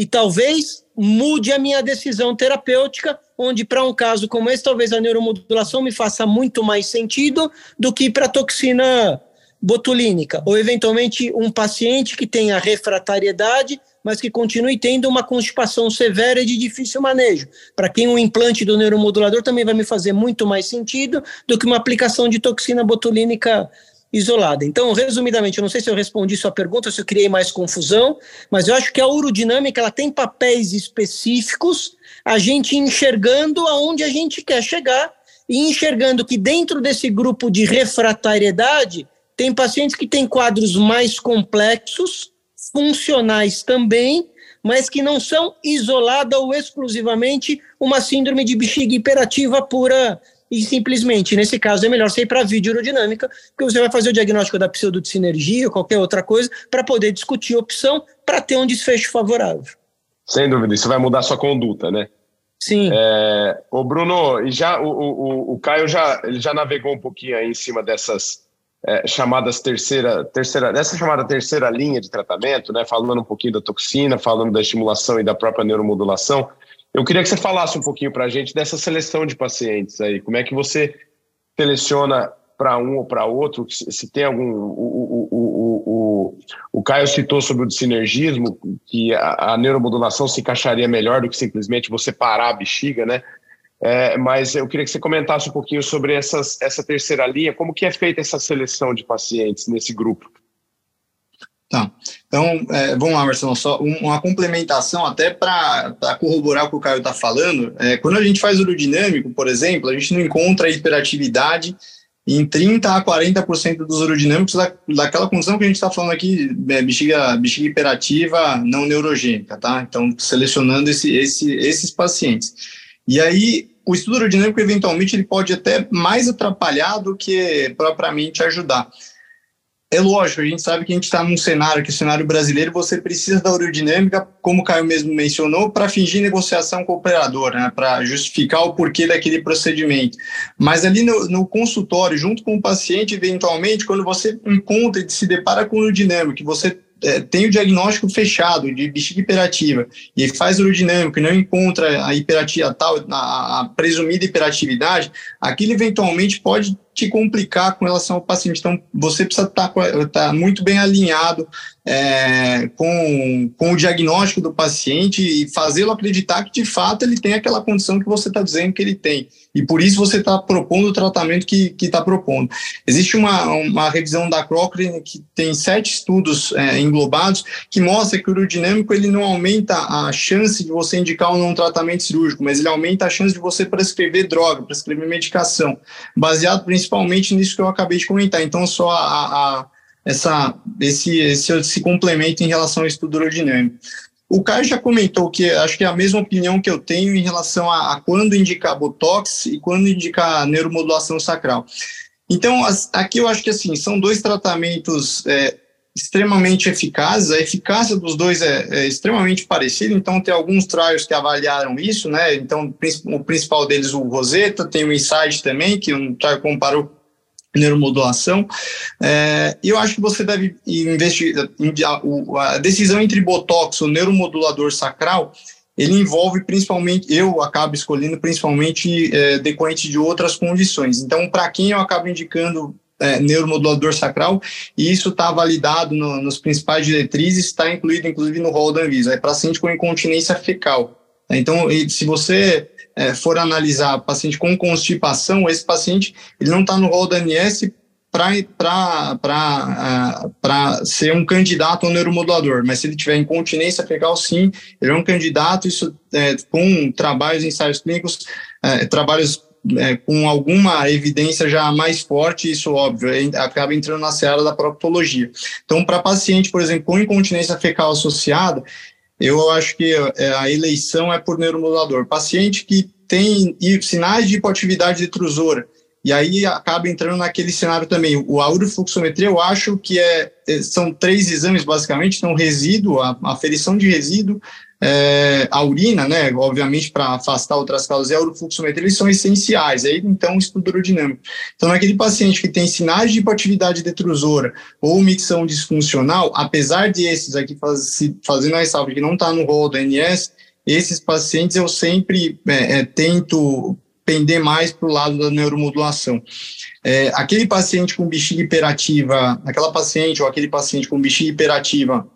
e talvez mude a minha decisão terapêutica, onde para um caso como esse, talvez a neuromodulação me faça muito mais sentido do que para toxina botulínica, ou eventualmente um paciente que tenha refratariedade, mas que continue tendo uma constipação severa e de difícil manejo. Para quem um implante do neuromodulador também vai me fazer muito mais sentido do que uma aplicação de toxina botulínica isolada. Então, resumidamente, eu não sei se eu respondi sua pergunta, se eu criei mais confusão, mas eu acho que a urodinâmica ela tem papéis específicos, a gente enxergando aonde a gente quer chegar e enxergando que dentro desse grupo de refratariedade tem pacientes que têm quadros mais complexos, funcionais também, mas que não são isolada ou exclusivamente uma síndrome de bexiga hiperativa pura e simplesmente, nesse caso, é melhor você ir para a videoaerodinâmica, porque você vai fazer o diagnóstico da pseudocinergia ou qualquer outra coisa para poder discutir opção para ter um desfecho favorável. Sem dúvida, isso vai mudar a sua conduta, né? Sim. É, o Bruno, e já o, o, o Caio já, ele já navegou um pouquinho aí em cima dessas é, chamadas terceira, terceira, dessa chamada terceira linha de tratamento, né? Falando um pouquinho da toxina, falando da estimulação e da própria neuromodulação. Eu queria que você falasse um pouquinho para a gente dessa seleção de pacientes aí. Como é que você seleciona para um ou para outro? Se tem algum. O, o, o, o, Caio citou sobre o sinergismo, que a, a neuromodulação se encaixaria melhor do que simplesmente você parar a bexiga, né? É, mas eu queria que você comentasse um pouquinho sobre essas, essa terceira linha, como que é feita essa seleção de pacientes nesse grupo? Tá. Então, é, vamos lá, Marcelo, só uma complementação até para corroborar o que o Caio está falando. É, quando a gente faz urodinâmico, por exemplo, a gente não encontra hiperatividade em 30% a 40% dos urodinâmicos da, daquela condição que a gente está falando aqui, é, bexiga, bexiga hiperativa não neurogênica, tá? Então, selecionando esse, esse, esses pacientes. E aí, o estudo urodinâmico, eventualmente, ele pode até mais atrapalhar do que propriamente ajudar. É lógico, a gente sabe que a gente está num cenário, que o cenário brasileiro, você precisa da aerodinâmica, como o Caio mesmo mencionou, para fingir negociação com o operador, né, para justificar o porquê daquele procedimento. Mas ali no, no, consultório, junto com o paciente, eventualmente, quando você encontra e se depara com o aerodinâmico, que você é, tem o diagnóstico fechado de bexiga hiperativa e faz urodinâmico e não encontra a hiperatia tal, a, a presumida hiperatividade, aquilo eventualmente pode te complicar com relação ao paciente. Então, você precisa estar, tá tá muito bem alinhado é, com, com o diagnóstico do paciente e fazê-lo acreditar que, de fato, ele tem aquela condição que você está dizendo que ele tem. E por isso você está propondo o tratamento que está propondo. Existe uma, uma revisão da Cochrane que tem sete estudos é, englobados que mostra que o urodinâmico ele não aumenta a chance de você indicar um não tratamento cirúrgico, mas ele aumenta a chance de você prescrever droga, prescrever medicação, baseado principalmente nisso que eu acabei de comentar. Então, só a, a essa, esse, esse, esse complemento em relação ao estudo aerodinâmico. O Caio já comentou que acho que é a mesma opinião que eu tenho em relação a, a quando indicar Botox e quando indicar neuromodulação sacral. Então, as, aqui eu acho que assim, são dois tratamentos é, extremamente eficazes, a eficácia dos dois é, é, extremamente parecida, então tem alguns trials que avaliaram isso, né? Então, o principal deles, o Rosetta, tem o Insight também, que um trial comparou neuromodulação. É, eu acho que você deve investigar a decisão entre botox ou neuromodulador sacral. Ele envolve principalmente, eu acabo escolhendo principalmente é, decorrente de outras condições. Então, para quem eu acabo indicando é, neuromodulador sacral, e isso está validado no, nos principais diretrizes, está incluído inclusive no rol da Anvisa, é paciente com incontinência fecal. Então, se você é, for analisar paciente com constipação, esse paciente ele não está no rol da ANS para ser um candidato ao neuromodulador, mas se ele tiver incontinência fecal, sim, ele é um candidato, isso é, com trabalhos, ensaios clínicos, é, trabalhos é, com alguma evidência já mais forte, isso óbvio, acaba entrando na seara da proctologia. Então, para paciente, por exemplo, com incontinência fecal associada, eu acho que é, a eleição é por neuromodulador. Paciente que tem sinais de hipoatividade detrusora, e aí acaba entrando naquele cenário também. O aurofluxometria, eu acho que é, é são três exames, basicamente, então resíduo, a aferição de resíduo, é, a urina, né, obviamente para afastar outras causas, e a urofluxometria, eles são essenciais, aí então estudo urodinâmico. Então, naquele paciente que tem sinais de hipoatividade detrusora ou micção disfuncional, apesar de esses aqui faz, fazendo a ressalva que não está no rol do NS, esses pacientes eu sempre é, é, tento pender mais para o lado da neuromodulação. É, aquele paciente com bexiga hiperativa, aquela paciente ou aquele paciente com bexiga hiperativa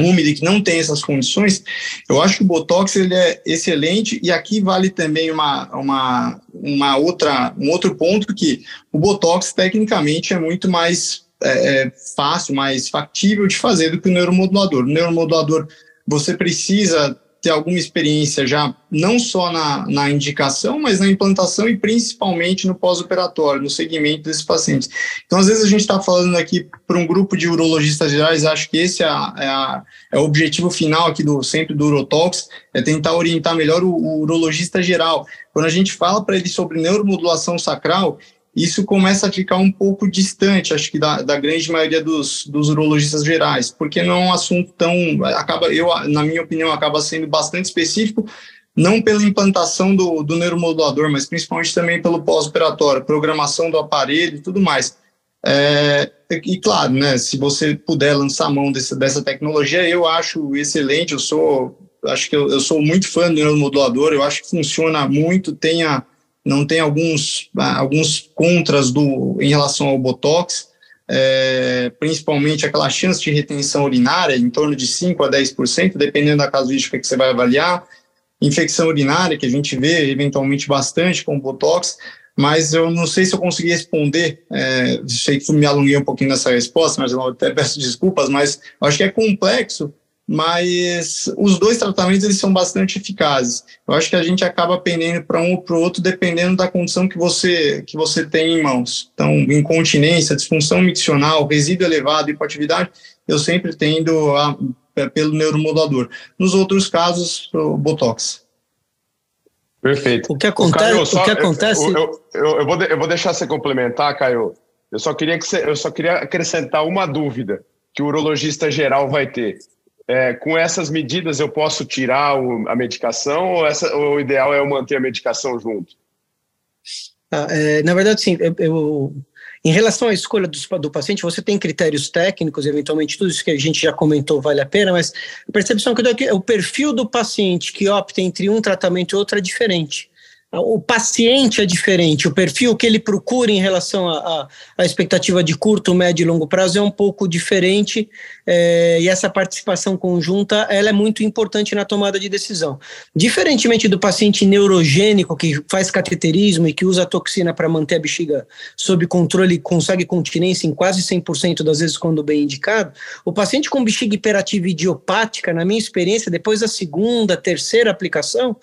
úmida que não tem essas condições, eu acho que o Botox ele é excelente e aqui vale também uma, uma, uma outra, um outro ponto que o Botox tecnicamente é muito mais é, é, fácil, mais factível de fazer do que o neuromodulador. O neuromodulador, você precisa ter alguma experiência já, não só na, na indicação, mas na implantação e principalmente no pós-operatório, no segmento desses pacientes. Então, às vezes, a gente está falando aqui para um grupo de urologistas gerais, acho que esse é, é, a, é, o objetivo final aqui do sempre do Urotox, é tentar orientar melhor o, o urologista geral. Quando a gente fala para ele sobre neuromodulação sacral, isso começa a ficar um pouco distante, acho que da, da grande maioria dos, dos urologistas gerais, porque não é um assunto tão, acaba, eu, na minha opinião, acaba sendo bastante específico, não pela implantação do, do neuromodulador, mas principalmente também pelo pós-operatório, programação do aparelho e tudo mais. É, e claro, né, se você puder lançar a mão desse, dessa tecnologia, eu acho excelente, eu sou, acho que eu, eu sou muito fã do neuromodulador, eu acho que funciona muito, tem a, não tem alguns, alguns contras do, em relação ao Botox, é, principalmente aquela chance de retenção urinária, em torno de 5% a 10%, dependendo da casuística que você vai avaliar. Infecção urinária, que a gente vê eventualmente bastante com Botox, mas eu não sei se eu consegui responder, é, sei que me alonguei um pouquinho nessa resposta, mas eu até peço desculpas, mas acho que é complexo, mas os dois tratamentos eles são bastante eficazes. Eu acho que a gente acaba pendendo para um ou para o outro dependendo da condição que você que você tem em mãos. Então, incontinência, disfunção miccional, resíduo elevado, hipoatividade, eu sempre tendo a, é, pelo neuromodulador. Nos outros casos, o botox. Perfeito. O que acontece? Caio, só, o que acontece? Eu, eu, eu, eu, vou de, eu vou deixar você complementar, Caio. Eu só queria que você, eu só queria acrescentar uma dúvida que o urologista geral vai ter é, com essas medidas eu posso tirar o, a medicação ou, essa, ou, o ideal é eu manter a medicação junto? Ah, é, na verdade, sim. Eu, eu, em relação à escolha do, do, paciente, você tem critérios técnicos, eventualmente tudo isso que a gente já comentou vale a pena, mas a percepção que eu dou é que o perfil do paciente que opta entre um tratamento e outro é diferente o paciente é diferente, o perfil que ele procura em relação à expectativa de curto, médio e longo prazo é um pouco diferente é, e essa participação conjunta ela é muito importante na tomada de decisão. Diferentemente do paciente neurogênico que faz cateterismo e que usa toxina para manter a bexiga sob controle e consegue continência em quase 100% das vezes quando bem indicado, o paciente com bexiga hiperativa idiopática, na minha experiência, depois da segunda, terceira aplicação,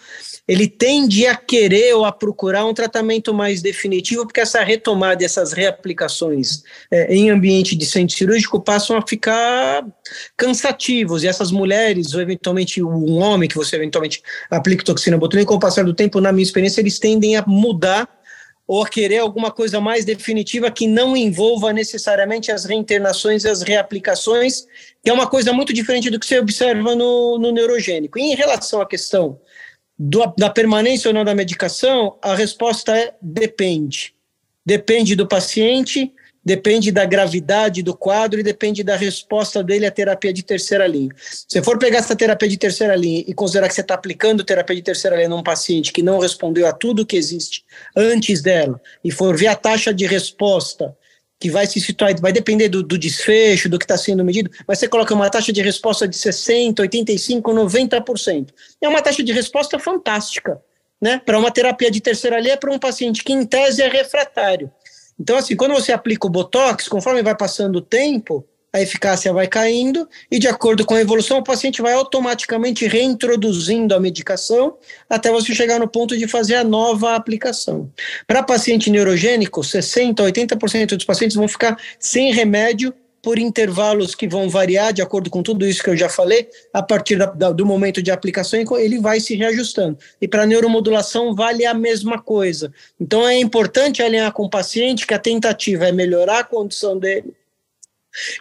ele tende a querer ou a procurar um tratamento mais definitivo, porque essa retomada e essas reaplicações é, em ambiente de centro cirúrgico passam a ficar cansativos, e essas mulheres, ou eventualmente um homem que você eventualmente aplica toxina botulínica, com o passar do tempo, na minha experiência, eles tendem a mudar ou a querer alguma coisa mais definitiva que não envolva necessariamente as reinternações e as reaplicações, que é uma coisa muito diferente do que você observa no, no neurogênico. E em relação à questão do, da permanência ou não da medicação, a resposta é depende. Depende do paciente, depende da gravidade do quadro e depende da resposta dele à terapia de terceira linha. Se for pegar essa terapia de terceira linha e considerar que você está aplicando terapia de terceira linha num paciente que não respondeu a tudo que existe antes dela e for ver a taxa de resposta que vai se situar, vai depender do, do desfecho, do que está sendo medido, mas você coloca uma taxa de resposta de 60%, 85%, 90%. É uma taxa de resposta fantástica, né? Para uma terapia de terceira linha, para um paciente que, em tese, é refratário. Então, assim, quando você aplica o Botox, conforme vai passando o tempo, a eficácia vai caindo e, de acordo com a evolução, o paciente vai automaticamente reintroduzindo a medicação até você chegar no ponto de fazer a nova aplicação. Para paciente neurogênico, 60% a 80% dos pacientes vão ficar sem remédio por intervalos que vão variar de acordo com tudo isso que eu já falei, a partir da, da, do momento de aplicação, ele vai se reajustando. E para neuromodulação vale a mesma coisa. Então é importante alinhar com o paciente que a tentativa é melhorar a condição dele,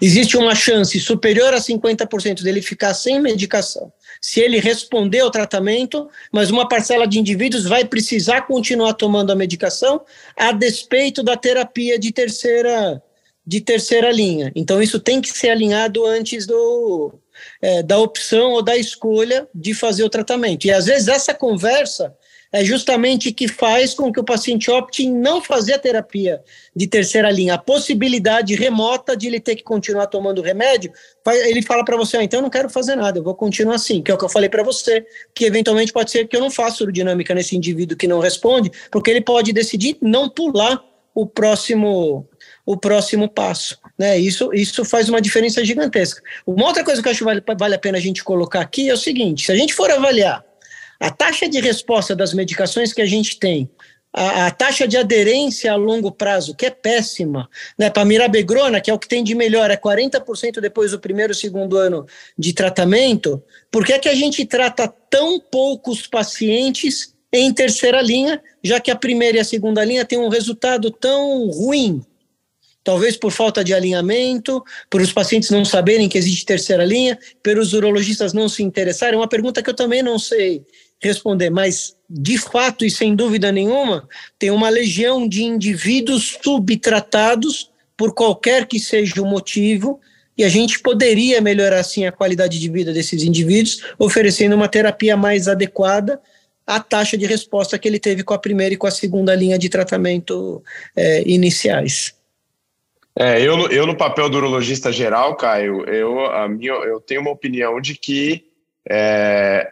Existe uma chance superior a 50% dele ficar sem medicação. Se ele responder ao tratamento, mas uma parcela de indivíduos vai precisar continuar tomando a medicação a despeito da terapia de terceira de terceira linha. Então isso tem que ser alinhado antes do é, da opção ou da escolha de fazer o tratamento. E às vezes essa conversa é justamente que faz com que o paciente opte em não fazer a terapia de terceira linha. A possibilidade remota de ele ter que continuar tomando remédio, ele fala para você, ah, então eu não quero fazer nada, eu vou continuar assim, que é o que eu falei para você, que eventualmente pode ser que eu não faça urodinâmica nesse indivíduo que não responde, porque ele pode decidir não pular o próximo o próximo passo. Né? Isso, isso faz uma diferença gigantesca. Uma outra coisa que eu acho vale, vale a pena a gente colocar aqui é o seguinte: se a gente for avaliar a taxa de resposta das medicações que a gente tem, a, a taxa de aderência a longo prazo, que é péssima, né? para mirabegrona, que é o que tem de melhor, é 40% depois do primeiro segundo ano de tratamento, por que, é que a gente trata tão poucos pacientes em terceira linha, já que a primeira e a segunda linha têm um resultado tão ruim? Talvez por falta de alinhamento, por os pacientes não saberem que existe terceira linha, pelos urologistas não se interessarem. É uma pergunta que eu também não sei responder, mas de fato e sem dúvida nenhuma, tem uma legião de indivíduos subtratados por qualquer que seja o motivo, e a gente poderia melhorar assim a qualidade de vida desses indivíduos, oferecendo uma terapia mais adequada a taxa de resposta que ele teve com a primeira e com a segunda linha de tratamento é, iniciais. É, eu, eu no papel do urologista geral, Caio, eu, a minha, eu tenho uma opinião de que, é,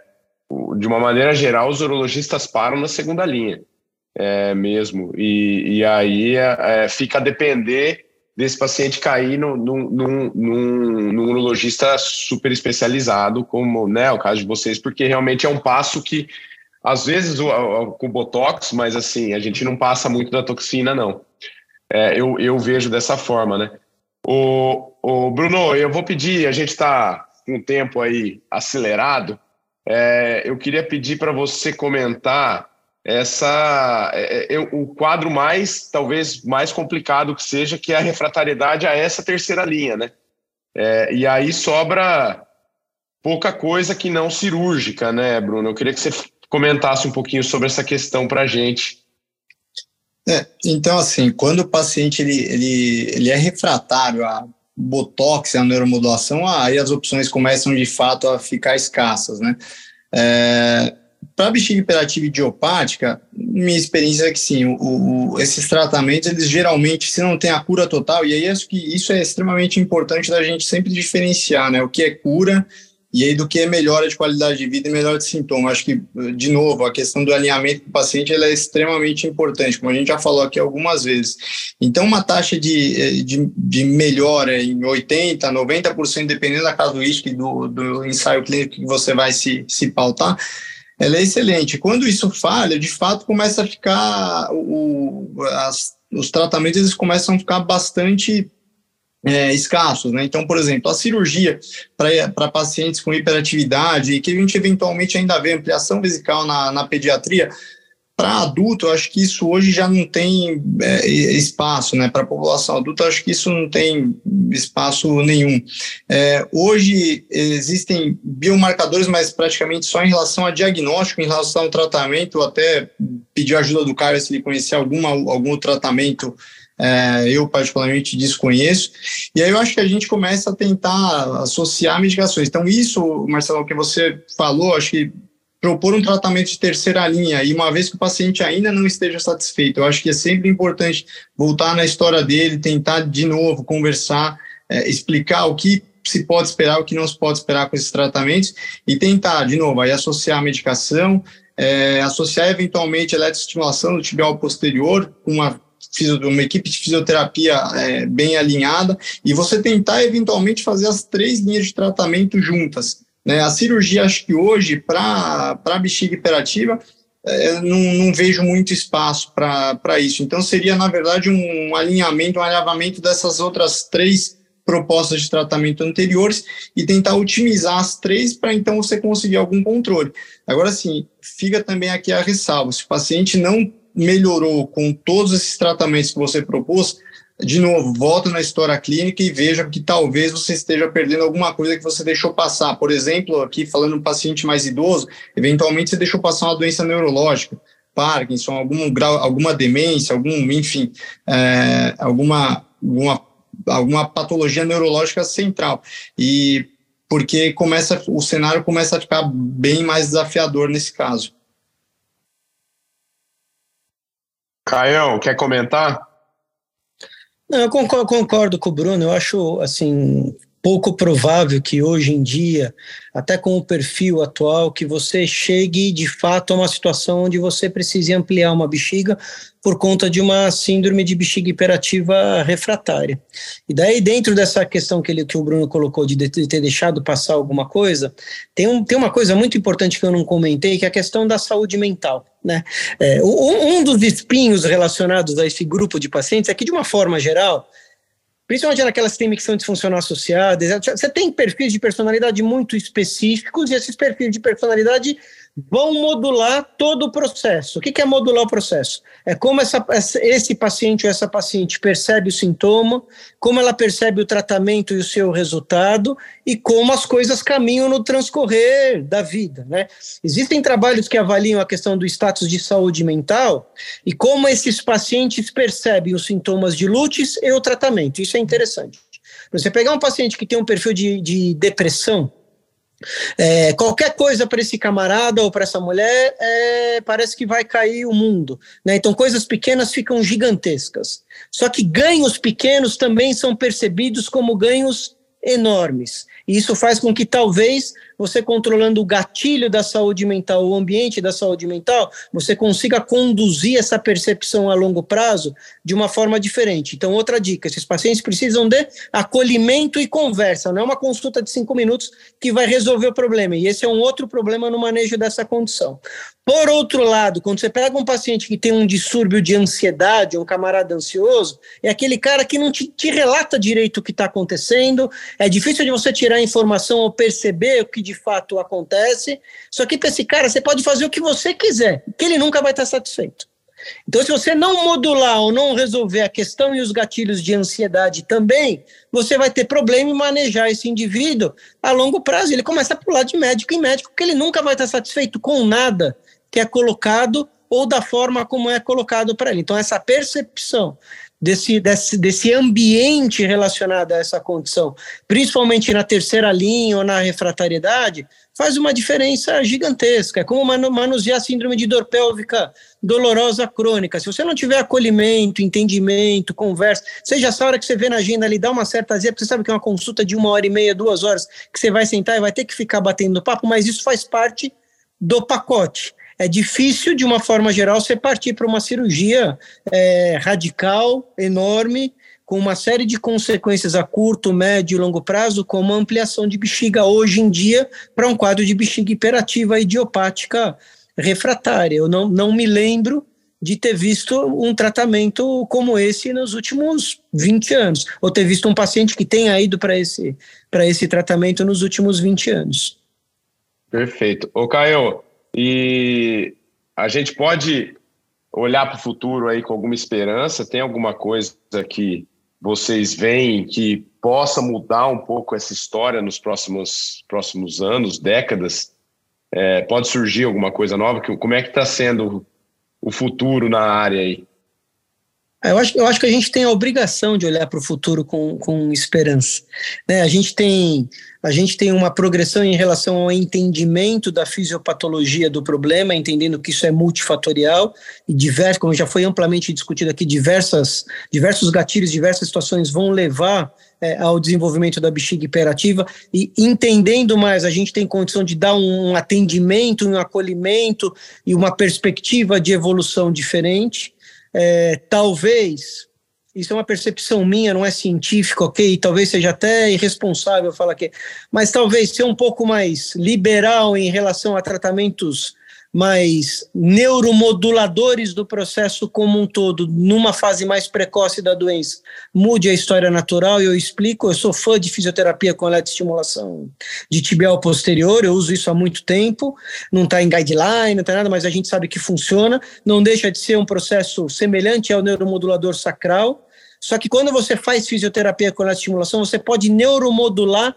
de uma maneira geral, os urologistas param na segunda linha, é, mesmo. E, e aí é, é fica a depender desse paciente cair num, num, num, num, urologista super especializado, como né, o caso de vocês, porque realmente é um passo que às vezes o, o, com Botox, mas assim, a gente não passa muito da toxina, não. É, eu, eu vejo dessa forma, né? O, o Bruno, eu vou pedir, a gente está com o tempo aí acelerado, é, eu queria pedir para você comentar essa é, é, o quadro mais talvez mais complicado que seja que é a refratariedade a essa terceira linha, né? É, e aí sobra pouca coisa que não cirúrgica, né, Bruno? Eu queria que você comentasse um pouquinho sobre essa questão para a gente. É, então, assim, quando o paciente ele, ele, ele é refratário a botox, a neuromodulação, aí as opções começam de fato a ficar escassas, né? É, para bexiga hiperativa idiopática, minha experiência é que sim, o, o, esses tratamentos, eles geralmente, se não tem a cura total, e aí acho que isso é extremamente importante da gente sempre diferenciar, né? O que é cura e aí do que é melhora de qualidade de vida e melhora de sintoma. Acho que, de novo, a questão do alinhamento do paciente é extremamente importante, como a gente já falou aqui algumas vezes. Então, uma taxa de, de, de melhora em 80%, 90%, dependendo da casuística e do, do ensaio clínico que você vai se, se pautar, ela é excelente. Quando isso falha, de fato, começa a ficar, o, as, os tratamentos eles começam a ficar bastante é, escassos. Né? Então, por exemplo, a cirurgia para pacientes com hiperatividade, que a gente eventualmente ainda vê ampliação vesical na, na pediatria, para adulto, eu acho que isso hoje já não tem é, espaço, né? Para a população adulta, eu acho que isso não tem espaço nenhum. É, hoje existem biomarcadores, mas praticamente só em relação a diagnóstico, em relação ao tratamento, até pedir ajuda do Caio se ele conhecer alguma, algum tratamento é, eu particularmente desconheço, e aí eu acho que a gente começa a tentar associar medicações. Então, isso, Marcelo, que você falou, acho que propor um tratamento de terceira linha, e uma vez que o paciente ainda não esteja satisfeito, eu acho que é sempre importante voltar na história dele, tentar de novo conversar, é, explicar o que se pode esperar, o que não se pode esperar com esses tratamentos, e tentar, de novo, aí associar a medicação, é, associar eventualmente a eletroestimulação do tibial posterior com uma uma equipe de fisioterapia é, bem alinhada e você tentar eventualmente fazer as três linhas de tratamento juntas. Né? A cirurgia, acho que hoje, para a bexiga hiperativa, é, não, não, vejo muito espaço para isso. Então, seria, na verdade, um alinhamento, um alinhamento dessas outras três propostas de tratamento anteriores e tentar otimizar as três para então você conseguir algum controle. Agora, sim, fica também aqui a ressalva: se o paciente não melhorou com todos esses tratamentos que você propôs, de novo, volta na história clínica e veja que talvez você esteja perdendo alguma coisa que você deixou passar. Por exemplo, aqui falando um paciente mais idoso, eventualmente você deixou passar uma doença neurológica, Parkinson, algum grau, alguma demência, algum, enfim, é, alguma, alguma, alguma patologia neurológica central. E porque começa, o cenário começa a ficar bem mais desafiador nesse caso. Caião, quer comentar? Não, eu concordo, concordo, com o Bruno. Eu acho, assim, pouco provável que hoje em dia, até com o perfil atual, que você chegue de fato a uma situação onde você precise ampliar uma bexiga por conta de uma síndrome de bexiga hiperativa refratária. E daí, dentro dessa questão que, ele, que o Bruno colocou de, de ter deixado passar alguma coisa, tem, um, tem uma coisa muito importante que eu não comentei, que é a questão da saúde mental. Né? É, um, um dos espinhos relacionados a esse grupo de pacientes é que, de uma forma geral, principalmente naquelas que são disfuncional associadas, você tem perfis de personalidade muito específicos e esses perfis de personalidade vão modular todo o processo. O que é modular o processo? É como essa, esse paciente ou essa paciente percebe o sintoma, como ela percebe o tratamento e o seu resultado e como as coisas caminham no transcorrer da vida. Né? Existem trabalhos que avaliam a questão do status de saúde mental e como esses pacientes percebem os sintomas de lutes e o tratamento. Isso é interessante. Você pegar um paciente que tem um perfil de, de depressão, é, qualquer coisa para esse camarada ou para essa mulher é, parece que vai cair o mundo. Né? Então, coisas pequenas ficam gigantescas. Só que ganhos pequenos também são percebidos como ganhos enormes. E isso faz com que talvez você controlando o gatilho da saúde mental, o ambiente da saúde mental, você consiga conduzir essa percepção a longo prazo de uma forma diferente. Então, outra dica: esses pacientes precisam de acolhimento e conversa, não é uma consulta de cinco minutos que vai resolver o problema. E esse é um outro problema no manejo dessa condição. Por outro lado, quando você pega um paciente que tem um distúrbio de ansiedade, um camarada ansioso, é aquele cara que não te, te relata direito o que está acontecendo, é difícil de você tirar informação ou perceber o que de fato acontece. Só que para esse cara, você pode fazer o que você quiser, que ele nunca vai estar satisfeito. Então, se você não modular ou não resolver a questão e os gatilhos de ansiedade também, você vai ter problema em manejar esse indivíduo a longo prazo. Ele começa a pular de médico em médico, porque ele nunca vai estar satisfeito com nada que é colocado ou da forma como é colocado para ele. Então, essa percepção desse, desse, desse ambiente relacionado a essa condição, principalmente na terceira linha ou na refratariedade, faz uma diferença gigantesca. É como manusear a síndrome de dor pélvica dolorosa crônica. Se você não tiver acolhimento, entendimento, conversa, seja essa hora que você vê na agenda ali, dá uma certa azia, porque você sabe que é uma consulta de uma hora e meia, duas horas, que você vai sentar e vai ter que ficar batendo papo, mas isso faz parte do pacote é difícil, de uma forma geral, você partir para uma cirurgia é, radical, enorme, com uma série de consequências a curto, médio e longo prazo, como a ampliação de bexiga hoje em dia para um quadro de bexiga hiperativa idiopática refratária. Eu não, não me lembro de ter visto um tratamento como esse nos últimos 20 anos, ou ter visto um paciente que tenha ido para esse, esse tratamento nos últimos 20 anos. Perfeito. Ô, Caio, e a gente pode olhar para o futuro aí com alguma esperança? Tem alguma coisa que vocês veem que possa mudar um pouco essa história nos próximos, próximos anos, décadas? É, pode surgir alguma coisa nova? Como é que está sendo o futuro na área aí? É, eu acho, eu acho que a gente tem a obrigação de olhar para o futuro com, com esperança. Né? A, gente tem, a gente tem uma progressão em relação ao entendimento da fisiopatologia do problema, entendendo que isso é multifatorial e diversos, como já foi amplamente discutido aqui, diversas, diversos gatilhos, diversas situações vão levar é, ao desenvolvimento da bexiga hiperativa e entendendo mais, a gente tem condição de dar um atendimento, um acolhimento e uma perspectiva de evolução diferente é, talvez, isso é uma percepção minha, não é científica, ok? Talvez seja até irresponsável falar que, mas talvez ser um pouco mais liberal em relação a tratamentos mais neuromoduladores do processo como um todo, numa fase mais precoce da doença, mude a história natural. Eu explico, eu sou fã de fisioterapia com eletroestimulação de tibial posterior, eu uso isso há muito tempo, não está em guideline, não tem nada, mas a gente sabe que funciona. Não deixa de ser um processo semelhante ao neuromodulador sacral. Só que quando você faz fisioterapia com eletroestimulação, você pode neuromodular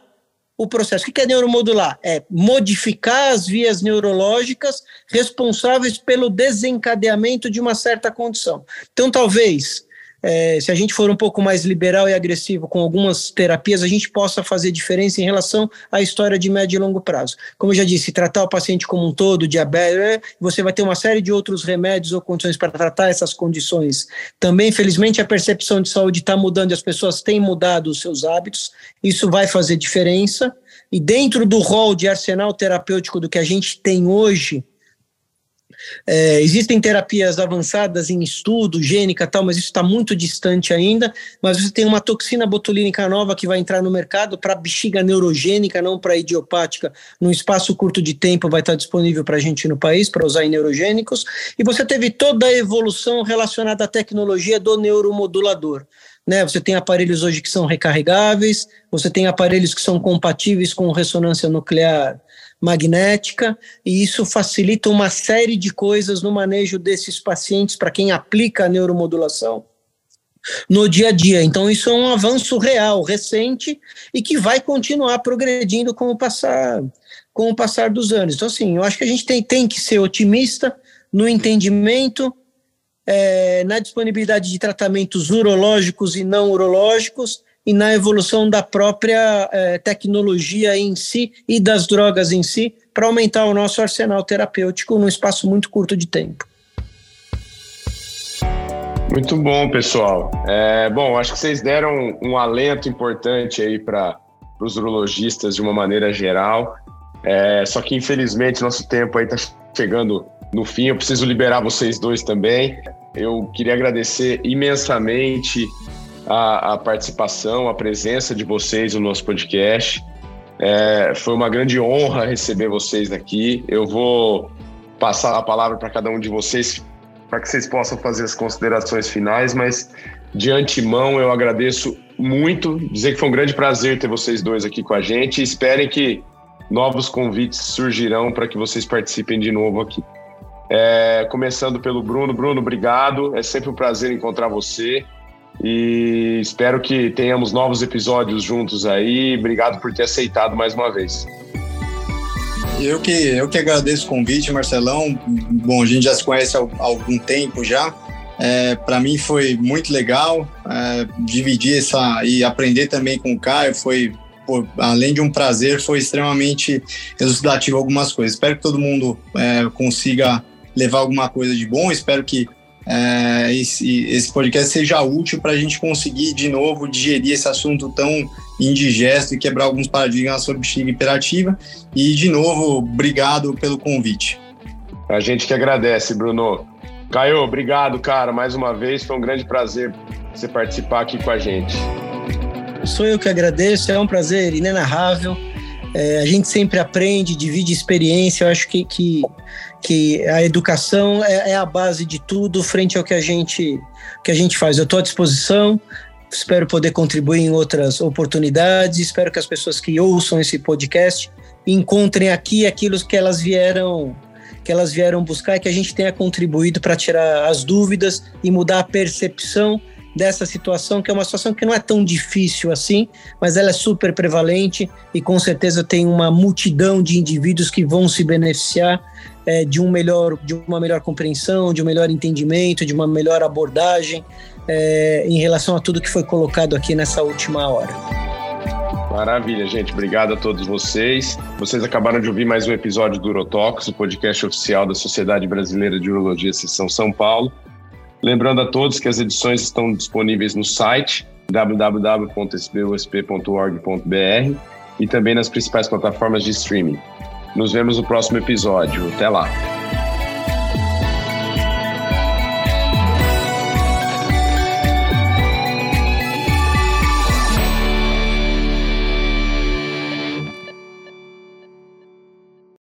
o processo. O que é neuromodular? É modificar as vias neurológicas responsáveis pelo desencadeamento de uma certa condição. Então, talvez é, se a gente for um pouco mais liberal e agressivo com algumas terapias, a gente possa fazer diferença em relação à história de médio e longo prazo. Como eu já disse, tratar o paciente como um todo, diabetes, é, você vai ter uma série de outros remédios ou condições para tratar essas condições. Também, felizmente, a percepção de saúde está mudando e as pessoas têm mudado os seus hábitos. Isso vai fazer diferença. E dentro do rol de arsenal terapêutico do que a gente tem hoje, é, existem terapias avançadas em estudo, gênica tal, mas isso está muito distante ainda. Mas você tem uma toxina botulínica nova que vai entrar no mercado para bexiga neurogênica, não para idiopática. Num espaço curto de tempo vai estar disponível para a gente no país para usar em neurogênicos. E você teve toda a evolução relacionada à tecnologia do neuromodulador. Né, você tem aparelhos hoje que são recarregáveis, você tem aparelhos que são compatíveis com ressonância nuclear magnética, e isso facilita uma série de coisas no manejo desses pacientes para quem aplica a neuromodulação no dia a dia. Então, isso é um avanço real, recente, e que vai continuar progredindo com o passar, com o passar dos anos. Então, assim, eu acho que a gente tem, tem que ser otimista no entendimento, é, na disponibilidade de tratamentos urológicos e não urológicos, e na evolução da própria eh, tecnologia em si e das drogas em si, para aumentar o nosso arsenal terapêutico num espaço muito curto de tempo. Muito bom, pessoal. É, bom, acho que vocês deram um alento importante aí para os urologistas de uma maneira geral. É, só que infelizmente nosso tempo aí está chegando no fim. Eu preciso liberar vocês dois também. Eu queria agradecer imensamente a, a participação, a presença de vocês no nosso podcast. É, foi uma grande honra receber vocês aqui. Eu vou passar a palavra para cada um de vocês para que vocês possam fazer as considerações finais, mas de antemão eu agradeço muito, dizer que foi um grande prazer ter vocês dois aqui com a gente esperem que novos convites surgirão para que vocês participem de novo aqui. É, começando pelo Bruno. Bruno, obrigado. É sempre um prazer encontrar você. E espero que tenhamos novos episódios juntos aí. Obrigado por ter aceitado mais uma vez. Eu que, eu que agradeço o convite, Marcelão. Bom, a gente já se conhece há algum tempo já. É, para mim foi muito legal é, dividir essa e aprender também com o Caio. Foi, além de um prazer, foi extremamente elucidativo algumas coisas. Espero que todo mundo é, consiga levar alguma coisa de bom. Espero que é, esse, esse podcast seja útil para a gente conseguir de novo digerir esse assunto tão indigesto e quebrar alguns paradigmas sobre bexiga hiperativa. E de novo, obrigado pelo convite. A gente que agradece, Bruno. Caio, obrigado, cara, mais uma vez. Foi um grande prazer você participar aqui com a gente. Sou eu que agradeço, é um prazer inenarrável. É, a gente sempre aprende, divide experiência. Eu acho que, que que a educação é, é, a base de tudo frente ao que a gente, que a gente faz. Eu estou à disposição, espero poder contribuir em outras oportunidades, espero que as pessoas que ouçam esse podcast encontrem aqui aquilo que elas vieram que elas vieram buscar e que a gente tenha contribuído para tirar as dúvidas e mudar a percepção dessa situação, que é uma situação que não é tão difícil assim, mas ela é super prevalente e com certeza tem uma multidão de indivíduos que vão se beneficiar é, de, um melhor, de uma melhor compreensão, de um melhor entendimento, de uma melhor abordagem é, em relação a tudo que foi colocado aqui nessa última hora. Maravilha, gente. Obrigado a todos vocês. Vocês acabaram de ouvir mais um episódio do Urotox, o podcast oficial da Sociedade Brasileira de Urologia Seção São Paulo. Lembrando a todos que as edições estão disponíveis no site www.sbusp.org.br e também nas principais plataformas de streaming. Nos vemos no próximo episódio. Até lá!